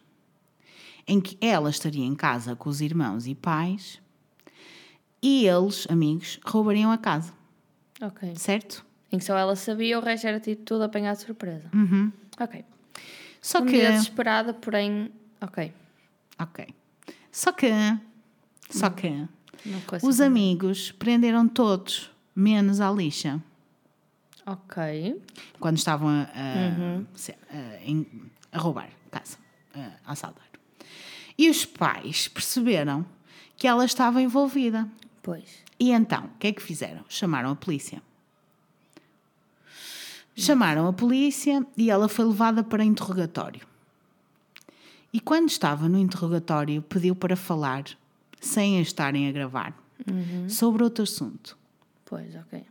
em que ela estaria em casa com os irmãos e pais e eles, amigos, roubariam a casa, Ok. certo? Em que só ela sabia, o resto era tipo tudo apanhado de surpresa. Ok. Só que. dia desesperada, porém. Ok. Ok. Só que. Só que. Os amigos prenderam todos, menos a Alicia. Ok. quando estavam a, a- se- a- a roubar casa, a, a assaltar. E os pais perceberam que ela estava envolvida. Pois. E então, o que é que fizeram? Chamaram a polícia. Chamaram a polícia e ela foi levada para interrogatório. E quando estava no interrogatório, pediu para falar, sem a estarem a gravar, sobre outro assunto. Pois, ok.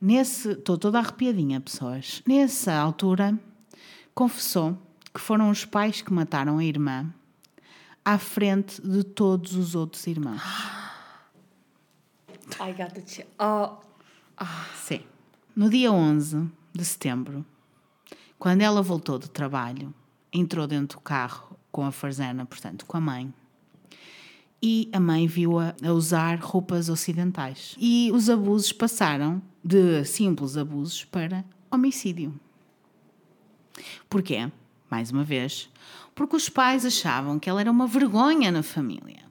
Nesse, estou toda arrepiadinha, pessoas. Nessa altura, confessou que foram os pais que mataram a irmã à frente de todos os outros irmãos. Ai, gata de Oh. Sim. No dia 11 de setembro, quando ela voltou do trabalho, entrou dentro do carro com a Farzana, portanto, com a mãe. E a mãe viu-a a usar roupas ocidentais. E os abusos passaram de simples abusos para homicídio. Porquê? Mais uma vez, porque os pais achavam que ela era uma vergonha na família.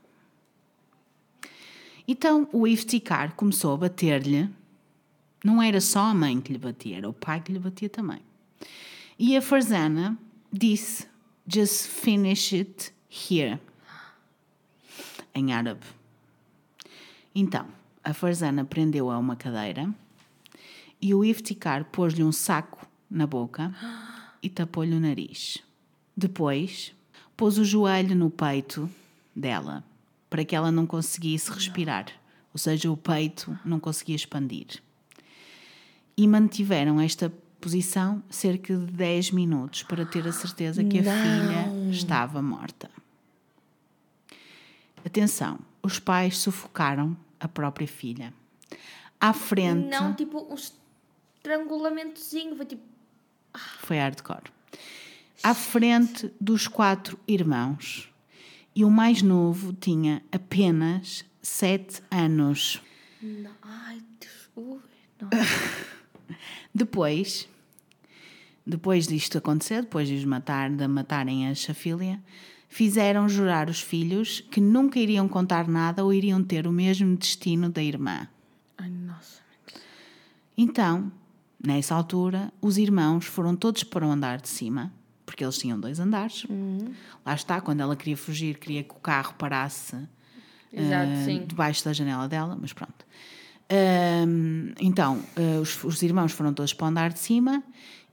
Então o Ifticar começou a bater-lhe. Não era só a mãe que lhe batia, era o pai que lhe batia também. E a Farzana disse: Just finish it here. Em árabe. Então, a Farzana prendeu-a a uma cadeira e o Ifticar pôs-lhe um saco na boca e tapou-lhe o nariz. Depois, pôs o joelho no peito dela para que ela não conseguisse respirar, ou seja, o peito não conseguia expandir. E mantiveram esta posição cerca de 10 minutos para ter a certeza que a filha estava morta. Atenção, os pais sufocaram a própria filha. À frente. Não, tipo, um estrangulamentozinho. Foi tipo. Foi hardcore. À frente dos quatro irmãos. E o mais novo tinha apenas sete anos. Não. Ai, Deus. Ui, não. Depois, depois disto acontecer, depois de os matar, de matarem a Chafília, fizeram jurar os filhos que nunca iriam contar nada ou iriam ter o mesmo destino da irmã. Ai, nossa. Então, nessa altura, os irmãos foram todos para o andar de cima, porque eles tinham dois andares. Lá está, quando ela queria fugir, queria que o carro parasse Exato, sim. debaixo da janela dela, mas pronto. Ahm, então, ah, os, os irmãos foram todos para o andar de cima,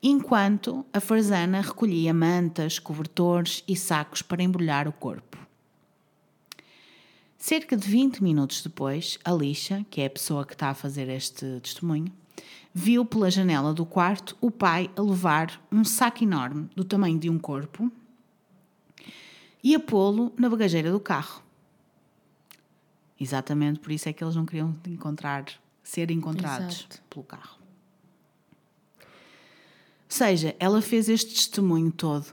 enquanto a Farzana recolhia mantas, cobertores e sacos para embrulhar o corpo. Cerca de 20 minutos depois, a Lixa, que é a pessoa que está a fazer este testemunho, viu pela janela do quarto o pai a levar um saco enorme do tamanho de um corpo e a pô-lo na bagageira do carro. Exatamente por isso é que eles não queriam encontrar, ser encontrados Exato. pelo carro. Ou seja, ela fez este testemunho todo.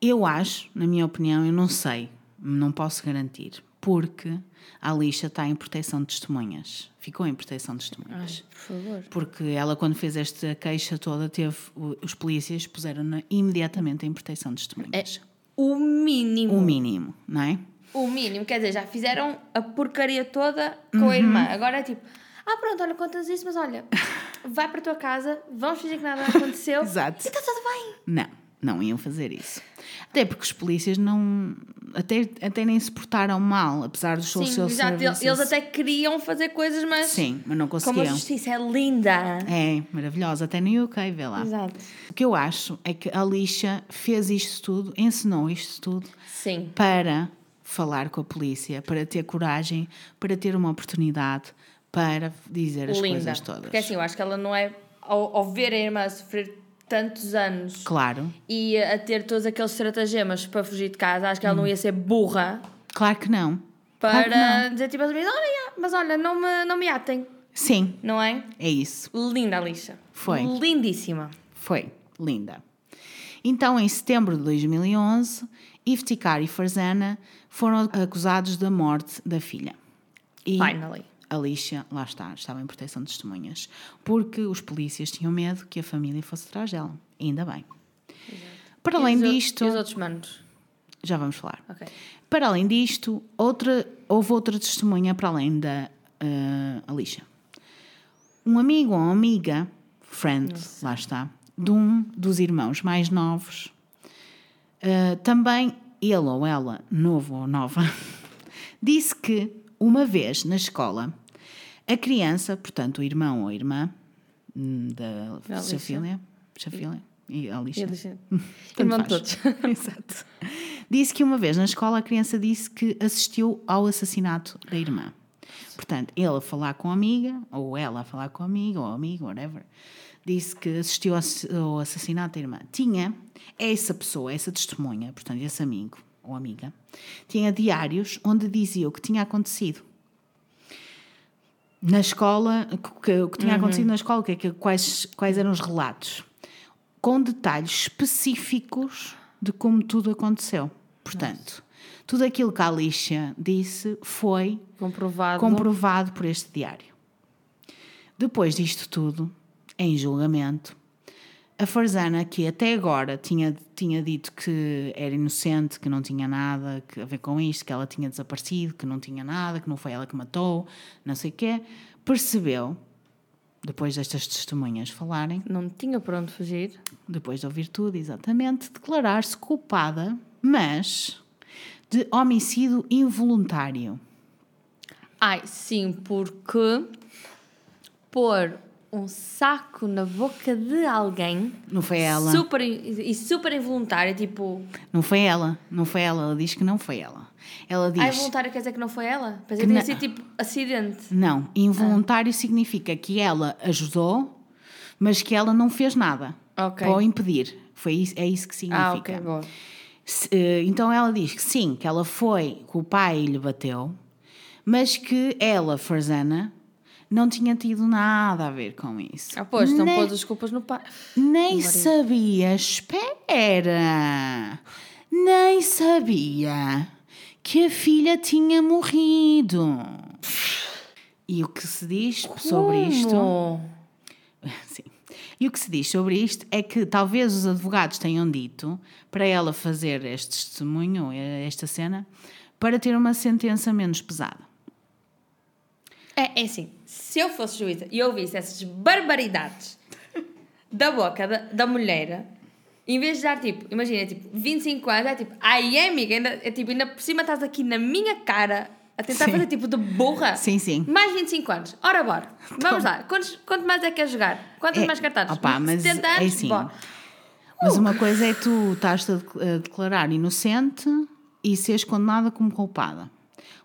Eu acho, na minha opinião, eu não sei, não posso garantir, porque a lixa está em proteção de testemunhas. Ficou em proteção de Ai, testemunhas. por favor. Porque ela, quando fez esta queixa toda, teve os polícias puseram-na imediatamente em proteção de É testemunhas. o mínimo. O mínimo, não é? O mínimo. Quer dizer, já fizeram a porcaria toda com Uhum. a irmã. Agora é tipo, ah, pronto, olha, contas isso, mas olha, vai para a tua casa, vamos fingir que nada aconteceu. Exato. E está tudo bem. Não, não iam fazer isso. Até porque os polícias não. Até, até nem se portaram mal, apesar dos seus Sim, exato. serviços. Eles até queriam fazer coisas, mas. Sim, mas não Como a conseguiam. justiça é linda. É, maravilhosa. Até no UK, vê lá. Exato. O que eu acho é que a Lixa fez isto tudo, ensinou isto tudo Sim. para falar com a polícia, para ter coragem, para ter uma oportunidade, para dizer as linda. coisas todas. Porque assim, eu acho que ela não é. Ao, ao ver a irmã sofrer tantos anos Claro, e a ter todos aqueles estratagemas para fugir de casa, acho que Hum. ela não ia ser burra claro que não. para Claro não. dizer tipo assim, olha, já, mas olha, não me, não me atem, Sim, não é? é isso. Linda a lixa. Foi. Lindíssima. Foi linda. Então, em setembro de 2011, Iftikhar e Farzana foram acusados da morte da filha. E Finally. a Lixa, lá está, estava em proteção de testemunhas, porque os polícias tinham medo que a família fosse atrás dela. Ainda bem. Para além e os, o- disto, E os outros manos? já vamos falar. Ok. Para além disto, outra, houve outra testemunha para além da uh, Alicia. Um amigo ou amiga, friend, lá está, de um dos irmãos mais novos, uh, também ele ou ela, novo ou nova, disse que uma vez na escola, a criança, portanto o irmão ou a irmã hum, da Alicia. Chafília, Chafília e a E Alicia, eles- Tanto Irmão de todos. Exato. Disse que uma vez na escola a criança disse que assistiu ao assassinato da irmã. Portanto, ele a falar com a amiga, ou ela a falar com a amiga, ou amigo, whatever, disse que assistiu ao ass- ao assassinato da irmã. Tinha essa pessoa, essa testemunha, portanto, esse amigo ou amiga, tinha diários onde dizia o que tinha acontecido. Na escola, o que, que tinha acontecido na escola, que é que- quais, quais eram os relatos com detalhes específicos de como tudo aconteceu. Portanto, tudo aquilo que a Alicia disse foi Comprovado. comprovado por este diário. Depois disto tudo, em julgamento, a Farzana, que até agora tinha, tinha dito que era inocente, que não tinha nada a ver com isto, que ela tinha desaparecido, que não tinha nada, que não foi ela que matou, não sei o quê, percebeu, depois destas testemunhas falarem, Não tinha por onde fugir. depois de ouvir tudo, exatamente, declarar-se culpada, mas de homicídio involuntário. Ai, sim, porque pôr um saco na boca de alguém Não foi ela. super e super involuntário, tipo, Não foi ela. Não foi ela. Ela diz que não foi ela. Ela diz. ah, involuntário quer dizer que não foi ela? Pensei Que tinha sido tipo acidente. Não. Involuntário significa que ela ajudou, mas que ela não fez nada Ok. para o impedir. Foi isso, é isso que significa. Ah, ok, boa. Eh, Então ela diz que sim, que ela foi, que o pai lhe bateu, mas que ela, Farzana, não tinha tido nada a ver com isso. Ah, pois, então Nem- pôs as culpas no pai. Nem sabia, espera, nem sabia que a filha tinha morrido. E o que se diz sobre isto. Como? Sim. E o que se diz sobre isto é que talvez os advogados tenham dito para ela fazer este testemunho, esta cena, para ter uma sentença menos pesada. É, é assim, se eu fosse juíza e ouvisse essas barbaridades da boca da, da mulher, em vez de dar tipo, imagina, tipo, 25 anos, é tipo, ai amiga, ainda, é, tipo, ainda por cima estás aqui na minha cara a tentar Sim. fazer tipo de burra. Sim, sim. Mais 25 anos. Ora, bora. Vamos lá. Quantos, quanto mais é que é jogar? Quantos É, mais cartazes? opá, mas 70 é anos? assim. Bora. Mas uma coisa é tu estás-te a dec- a declarar inocente e seres condenada como culpada.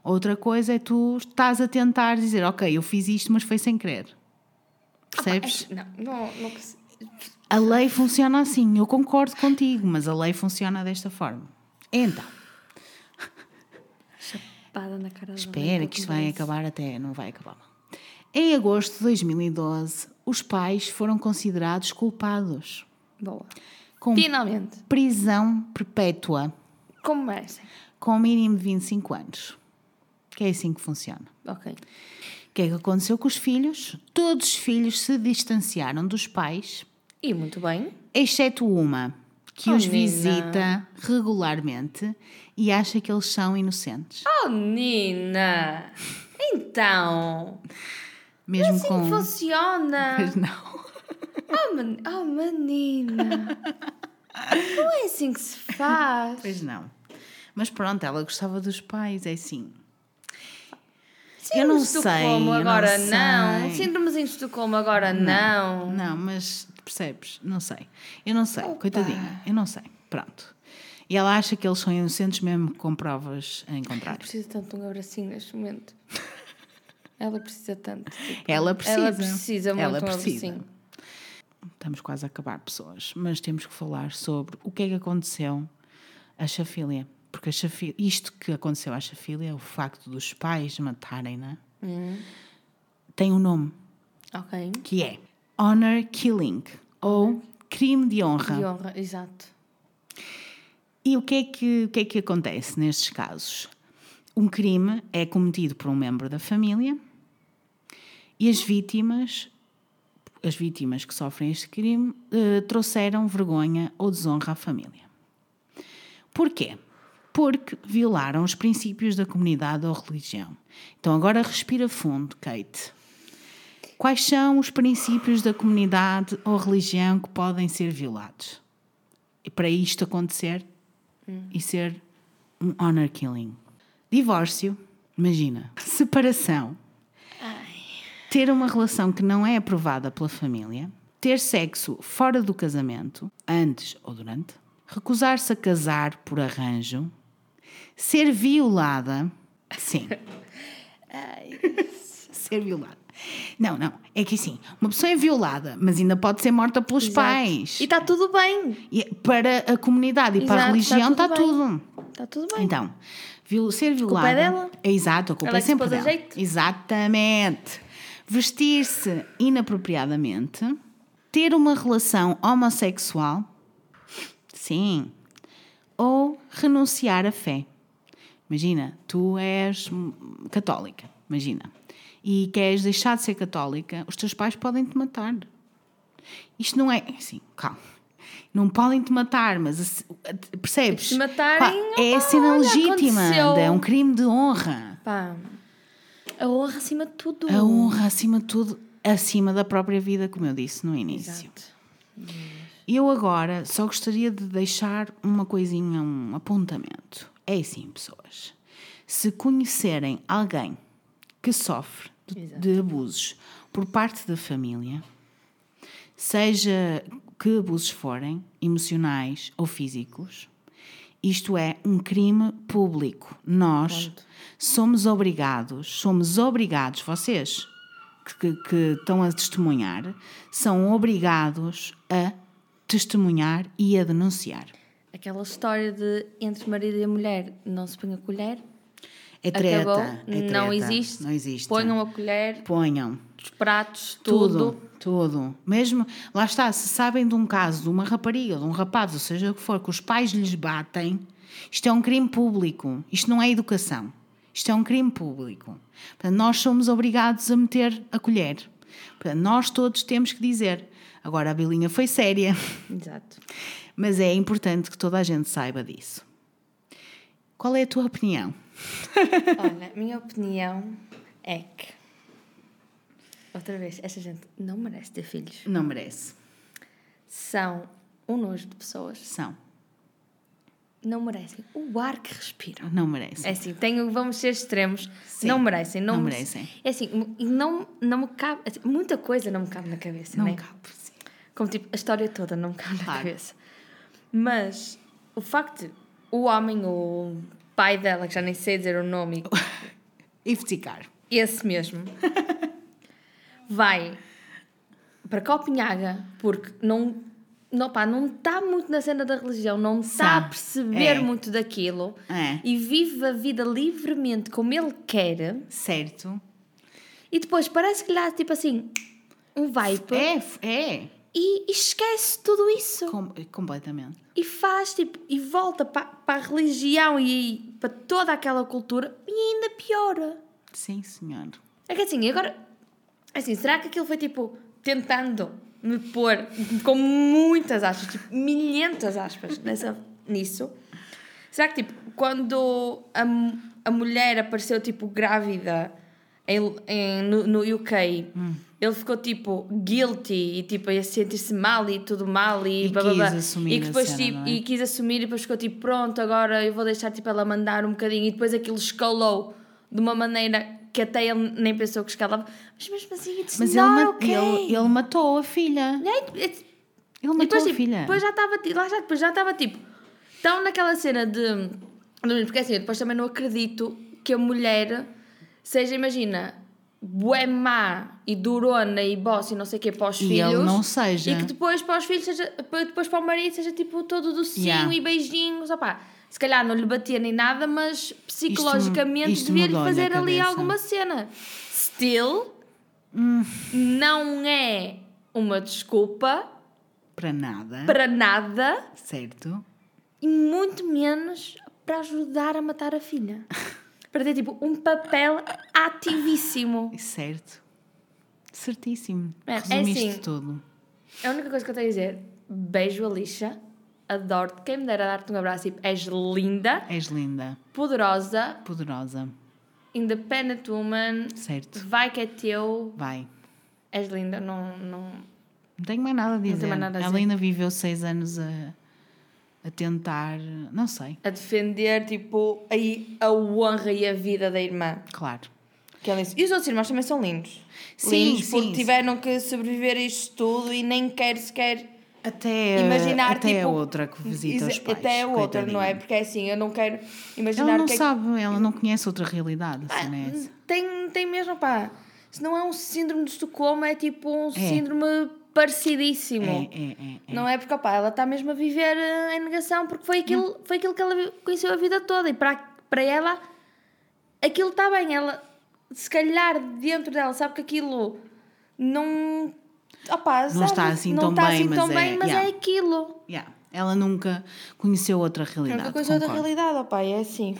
Outra coisa é tu estás a tentar dizer, ok, eu fiz isto, mas foi sem querer. Percebes? É, não, não, não. A lei funciona assim, eu concordo contigo, mas a lei funciona desta forma. Então, Chapada na cara espera que isto vai acabar até, não vai acabar mal. Em agosto de 2012, os pais foram considerados culpados Boa. com Finalmente. prisão perpétua Como merecem. com um mínimo de 25 anos. Que é assim que funciona. Ok. O que é que aconteceu com os filhos? Todos os filhos se distanciaram dos pais, E muito bem. exceto uma, que Oh, os menina. visita regularmente e acha que eles são inocentes. Oh, Nina! Então, Mesmo assim com. funciona. Mas não. Oh, men... oh, menina! Não é assim que se faz. Pois não. Mas pronto, ela gostava dos pais, é assim. Síndrome eu não sei, não agora não. sei. Síndrome de Estocolmo agora não. Não, mas percebes? Não sei. Eu não sei, Opa. coitadinha. Eu não sei. Pronto. E ela acha que eles são inocentes mesmo com provas em contrário. Precisa tanto de um abracinho neste momento. Ela precisa tanto. tipo, Ela precisa. Ela precisa muito Ela de um precisa. abracinho. Estamos quase a acabar, pessoas. Mas temos que falar sobre o que é que aconteceu à Chafília. Porque a Chafília, isto que aconteceu à Chafília, o facto dos pais matarem-na, tem um nome, Ok. que é Honor Killing, ou crime de honra. De honra, exato. E o que, é que, o que é que acontece nestes casos? Um crime é cometido por um membro da família e as vítimas, as vítimas que sofrem este crime, eh, trouxeram vergonha ou desonra à família. Porquê? Porque violaram os princípios da comunidade ou religião. Então agora respira fundo, Kate. Quais são os princípios da comunidade ou religião que podem ser violados? E para isto acontecer e ser um honor killing. Divórcio, imagina. Separação. Ter uma relação que não é aprovada pela família. Ter sexo fora do casamento, antes ou durante. Recusar-se a casar por arranjo. Ser violada. Sim. ser violada. Não, não. É que assim, uma pessoa é violada, mas ainda pode ser morta pelos Exato. pais. E está tudo bem. E para a comunidade e para a Exato, está religião está tudo tudo. Está tudo bem. Então, ser violada. é dela. É exato, a culpa Ela é é sempre a dela. jeito. Exatamente. Vestir-se inapropriadamente. Ter uma relação homossexual. Sim. Ou renunciar à fé. Imagina, tu és católica, imagina, e queres deixar de ser católica, os teus pais podem te matar. Isto não é assim, calma. Não podem te matar, mas percebes? Se matarem, Pá, é cena olha, legítima, aconteceu. é um crime de honra. Pá, a honra acima de tudo. A honra, acima de tudo, acima da própria vida, como eu disse no início. Exato. Eu agora só gostaria de deixar uma coisinha, um apontamento. É assim, pessoas. Se conhecerem alguém que sofre de, de abusos por parte da família, seja que abusos forem, emocionais ou físicos, isto é um crime público. Nós somos obrigados, somos obrigados, vocês que, que- que estão a testemunhar, são obrigados a testemunhar e a denunciar. Aquela história de entre marido e mulher não se põe a colher. É treta. acabou. é não treta, existe. Não existe. Ponham a colher, Ponham. os pratos, Tudo, tudo. tudo. Mesmo, lá está, se sabem de um caso de uma rapariga, de um rapaz, ou seja o que for, que os pais lhes batem, isto é um crime público. Isto não é educação. Isto é um crime público. Portanto, nós somos obrigados a meter a colher. Portanto, nós todos temos que dizer. Agora, a Bilinha foi séria, Exato. mas é importante que toda a gente saiba disso. Qual é a tua opinião? Olha, a minha opinião é que. Outra vez, esta gente não merece ter filhos. Não merece. São um nojo de pessoas. São. Não merecem o ar que respiram. Não merece. É assim, tenho, vamos ser extremos. Sim, não merecem. Não, não me- merecem. É assim, não, não me cabe. assim, muita coisa não me cabe na cabeça, Não né? cabe. sim. Como tipo, a história toda não me cabe na Claro. cabeça. Mas o facto de o homem, o pai dela, que já nem sei dizer o nome, ficar. esse mesmo, vai para Copenhaga porque não. Não, pá, não está muito na cena da religião, não está a Sabe. perceber É. muito daquilo É. e vive a vida livremente como ele quer Certo. e depois parece que lhe dá tipo assim um vibe É, é. E, esquece tudo isso. Com- completamente. e faz tipo e volta para, para a religião e para toda aquela cultura e ainda piora. Sim, senhor. É que assim, agora assim, será que aquilo foi tipo tentando me pôr com muitas aspas, tipo milhentas aspas nessa, nisso? Será que tipo quando a, a mulher apareceu tipo grávida em, em- no, no UK, ele ficou tipo guilty e tipo ia sentir-se mal e tudo mal e, E blá, blá, blá. quis assumir e que a depois cena, tipo, é? e quis assumir e depois ficou tipo pronto agora eu vou deixar tipo ela mandar um bocadinho e depois aquilo escalou de uma maneira que até ele nem pensou que escalava mas mesmo assim it's Mas ele, okay. ele, ele matou a filha. Yeah, Ele matou depois, a tipo, filha. depois já estava lá já depois já estava tipo tão naquela cena de porque assim eu depois também não acredito que a mulher seja imagina bué má e durona e boss e não sei o que para os E filhos ele não seja. e que depois para os filhos seja depois para o marido seja tipo todo docinho Yeah. e beijinhos opá, se calhar não lhe batia nem nada mas psicologicamente devia-lhe fazer ali alguma cena still Hum. não é uma desculpa Para nada. para nada Certo. e muito menos para ajudar a matar a filha. para ter tipo um papel ativíssimo. Certo. Certíssimo. É, é Resumiste assim. tudo. A única coisa que eu tenho a dizer, beijo Alicia, adoro-te, quem me dera dar-te um abraço, tipo, és linda, És linda. poderosa, Poderosa. independent woman, Certo. vai que é teu, Vai. és linda, não... não... Não tenho mais nada a dizer. tenho mais nada a Ela dizer. ainda viveu seis anos a, a tentar. Não sei. A defender, tipo, aí a honra e a vida da irmã. Claro. Que ela disse. E os outros irmãos também são lindos. Sim, lindos porque sim. tiveram que sobreviver a isto tudo e nem quer sequer Até, imaginar até tipo, a outra que visita os pais. Até a outra, não é? Porque é assim, eu não quero imaginar Ela não que é que- sabe, ela não conhece outra realidade. Ah, Assim, é essa. tem, tem mesmo, pá. Se não é um síndrome de Estocolmo, é tipo um síndrome parecidíssimo. É, é, é, é. Não é porque, opá, ela está mesmo a viver eh, em negação porque foi aquilo, foi aquilo que ela conheceu a vida toda e para, para ela aquilo está bem. Ela, se calhar, dentro dela, sabe que aquilo não. Opá, Não sabe, está assim não tão está bem, assim tão mas bem, é- mas yeah. é aquilo. Yeah. Ela nunca conheceu outra realidade. Nunca da concordo. realidade, opá, é assim.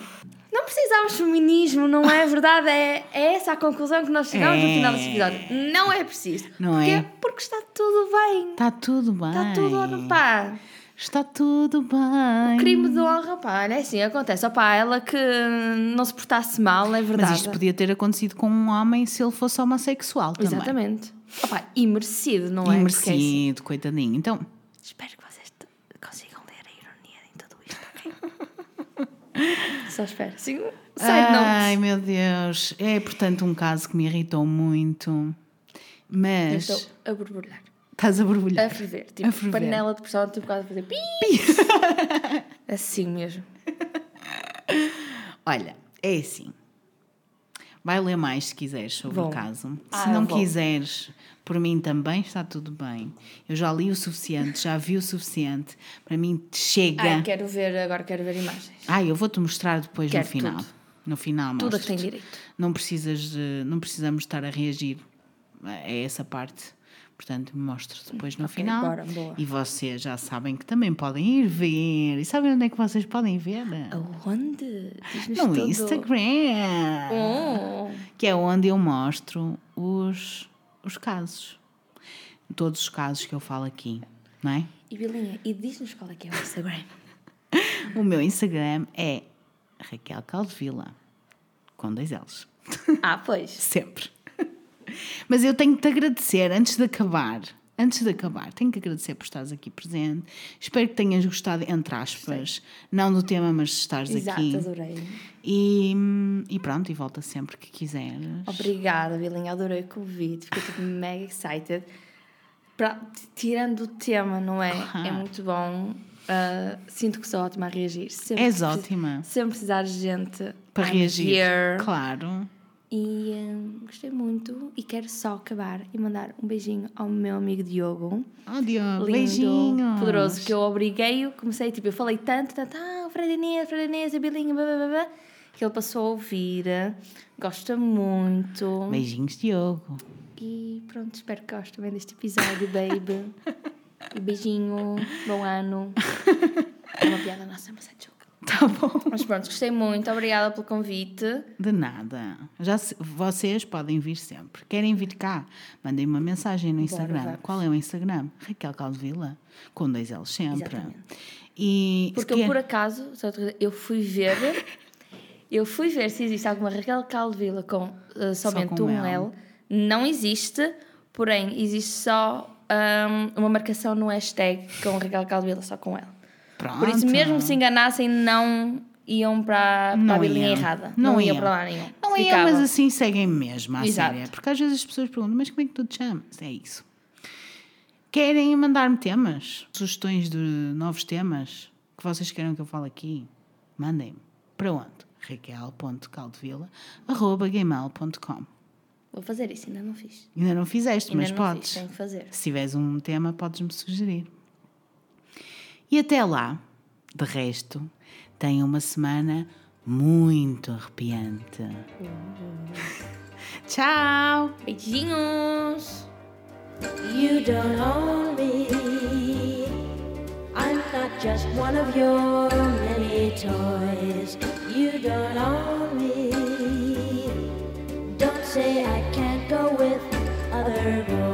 Não precisamos de feminismo, não é verdade? É, é essa a conclusão que nós chegamos no final deste episódio. Não é preciso. Não Porquê? é? Porque está tudo bem. Está tudo bem. Está tudo, pá. Está tudo bem. Crime de honra, pá, é assim, acontece. Opá, ela que não se portasse mal, é verdade. Mas isto podia ter acontecido com um homem se ele fosse homossexual também. Exatamente. Opá, e merecido, não é? E Porque é assim. merecido, coitadinho. Então, Espero que vocês t- consigam ler a ironia em tudo isto, ok? Só espero. Sim, side ai note. meu Deus. É, portanto, um caso que me irritou muito. Eu Mas estou a borbulhar. estás a borbulhar. A ferver. Tipo, A ferver. panela de pressão, tipo, quase a fazer pi. assim mesmo. Olha, é assim. Vai ler mais se quiseres sobre Vou. o caso. Ah, se não quiseres, por mim também está tudo bem. Eu já li o suficiente, já vi o suficiente. Para mim chega. Ai, quero ver, agora quero ver imagens. Ah, eu vou-te mostrar depois Quero no final. tudo. No final, Tudo que tem direito. Não precisas de, não precisamos estar a reagir a essa parte, Portanto, mostro depois no Ok, final. bora. E vocês já sabem que também podem ir ver. E sabem onde é que vocês podem ver? Aonde? No tudo. Instagram. Oh. Que é onde eu mostro os, os casos. Todos os casos que eu falo aqui, não é? E Bilinha, e diz-nos qual é que é o Instagram. O meu Instagram é Raquel Caldevila, com dois L's. ah, pois. Sempre. Mas eu tenho que te agradecer antes de acabar. Antes de acabar, tenho que agradecer por estares aqui presente. Espero que tenhas gostado, entre aspas, não do tema, mas de estares Exato, aqui. adorei. E, e pronto, e volta sempre que quiseres. Obrigada, Bilinha, adorei o convite. Fiquei tipo, mega excited. Pra- tirando o tema, não é? É muito bom. Ah, sinto que sou ótima a reagir. Sempre És ótima. Sempre precisar de gente Para I'm reagir. here. Claro. E hum, gostei muito e quero só acabar e mandar um beijinho ao meu amigo Diogo. Oh, Diogo, Lindo, beijinhos. poderoso, que eu obriguei-o, comecei, tipo, eu falei tanto, tanto, ah, o Fred Inês, Fred Inês, a Bilinha, blá, blá, blá, que ele passou a ouvir, gosta muito. Beijinhos, Diogo. E pronto, espero que gostes também deste episódio, baby. E beijinho, bom ano. É uma piada nossa, mas é joke. Tá bom. Mas pronto, gostei muito, obrigada pelo convite. De nada. Já se- vocês podem vir sempre. Querem vir cá? Mandem uma mensagem no Instagram. Qual é o Instagram? Raquel Caldevila. Com dois L's sempre. Exatamente. E Porque eu, quer- por acaso, eu fui ver, eu fui ver se existe alguma Raquel Caldevila com uh, somente com um L. L. Não existe, porém, existe só um, uma marcação no hashtag com Raquel Caldevila, só com L. Pronto. Por isso, mesmo se enganassem, não iam para, a bilinha iam. errada. Não Não, iam iam. para lá nenhum. Não Ficavam. mas assim seguem mesmo, à Exato. séria. Porque às vezes as pessoas perguntam, mas como é que tu te chamas? É isso. Querem mandar-me temas? Sugestões de novos temas que vocês queiram que eu fale aqui? Mandem-me. Para onde? raquel.caldevila.gmail.com Vou fazer isso, ainda não fiz. Ainda não fizeste, Ainda mas não podes. fiz, tenho que fazer. Se tiveres um tema, podes-me sugerir. E até lá, de resto, tenham uma semana muito arrepiante. Tchau! Beijinhos! You don't own me. I'm not just one of your many toys. You don't own me. Don't say I can't go with other boys.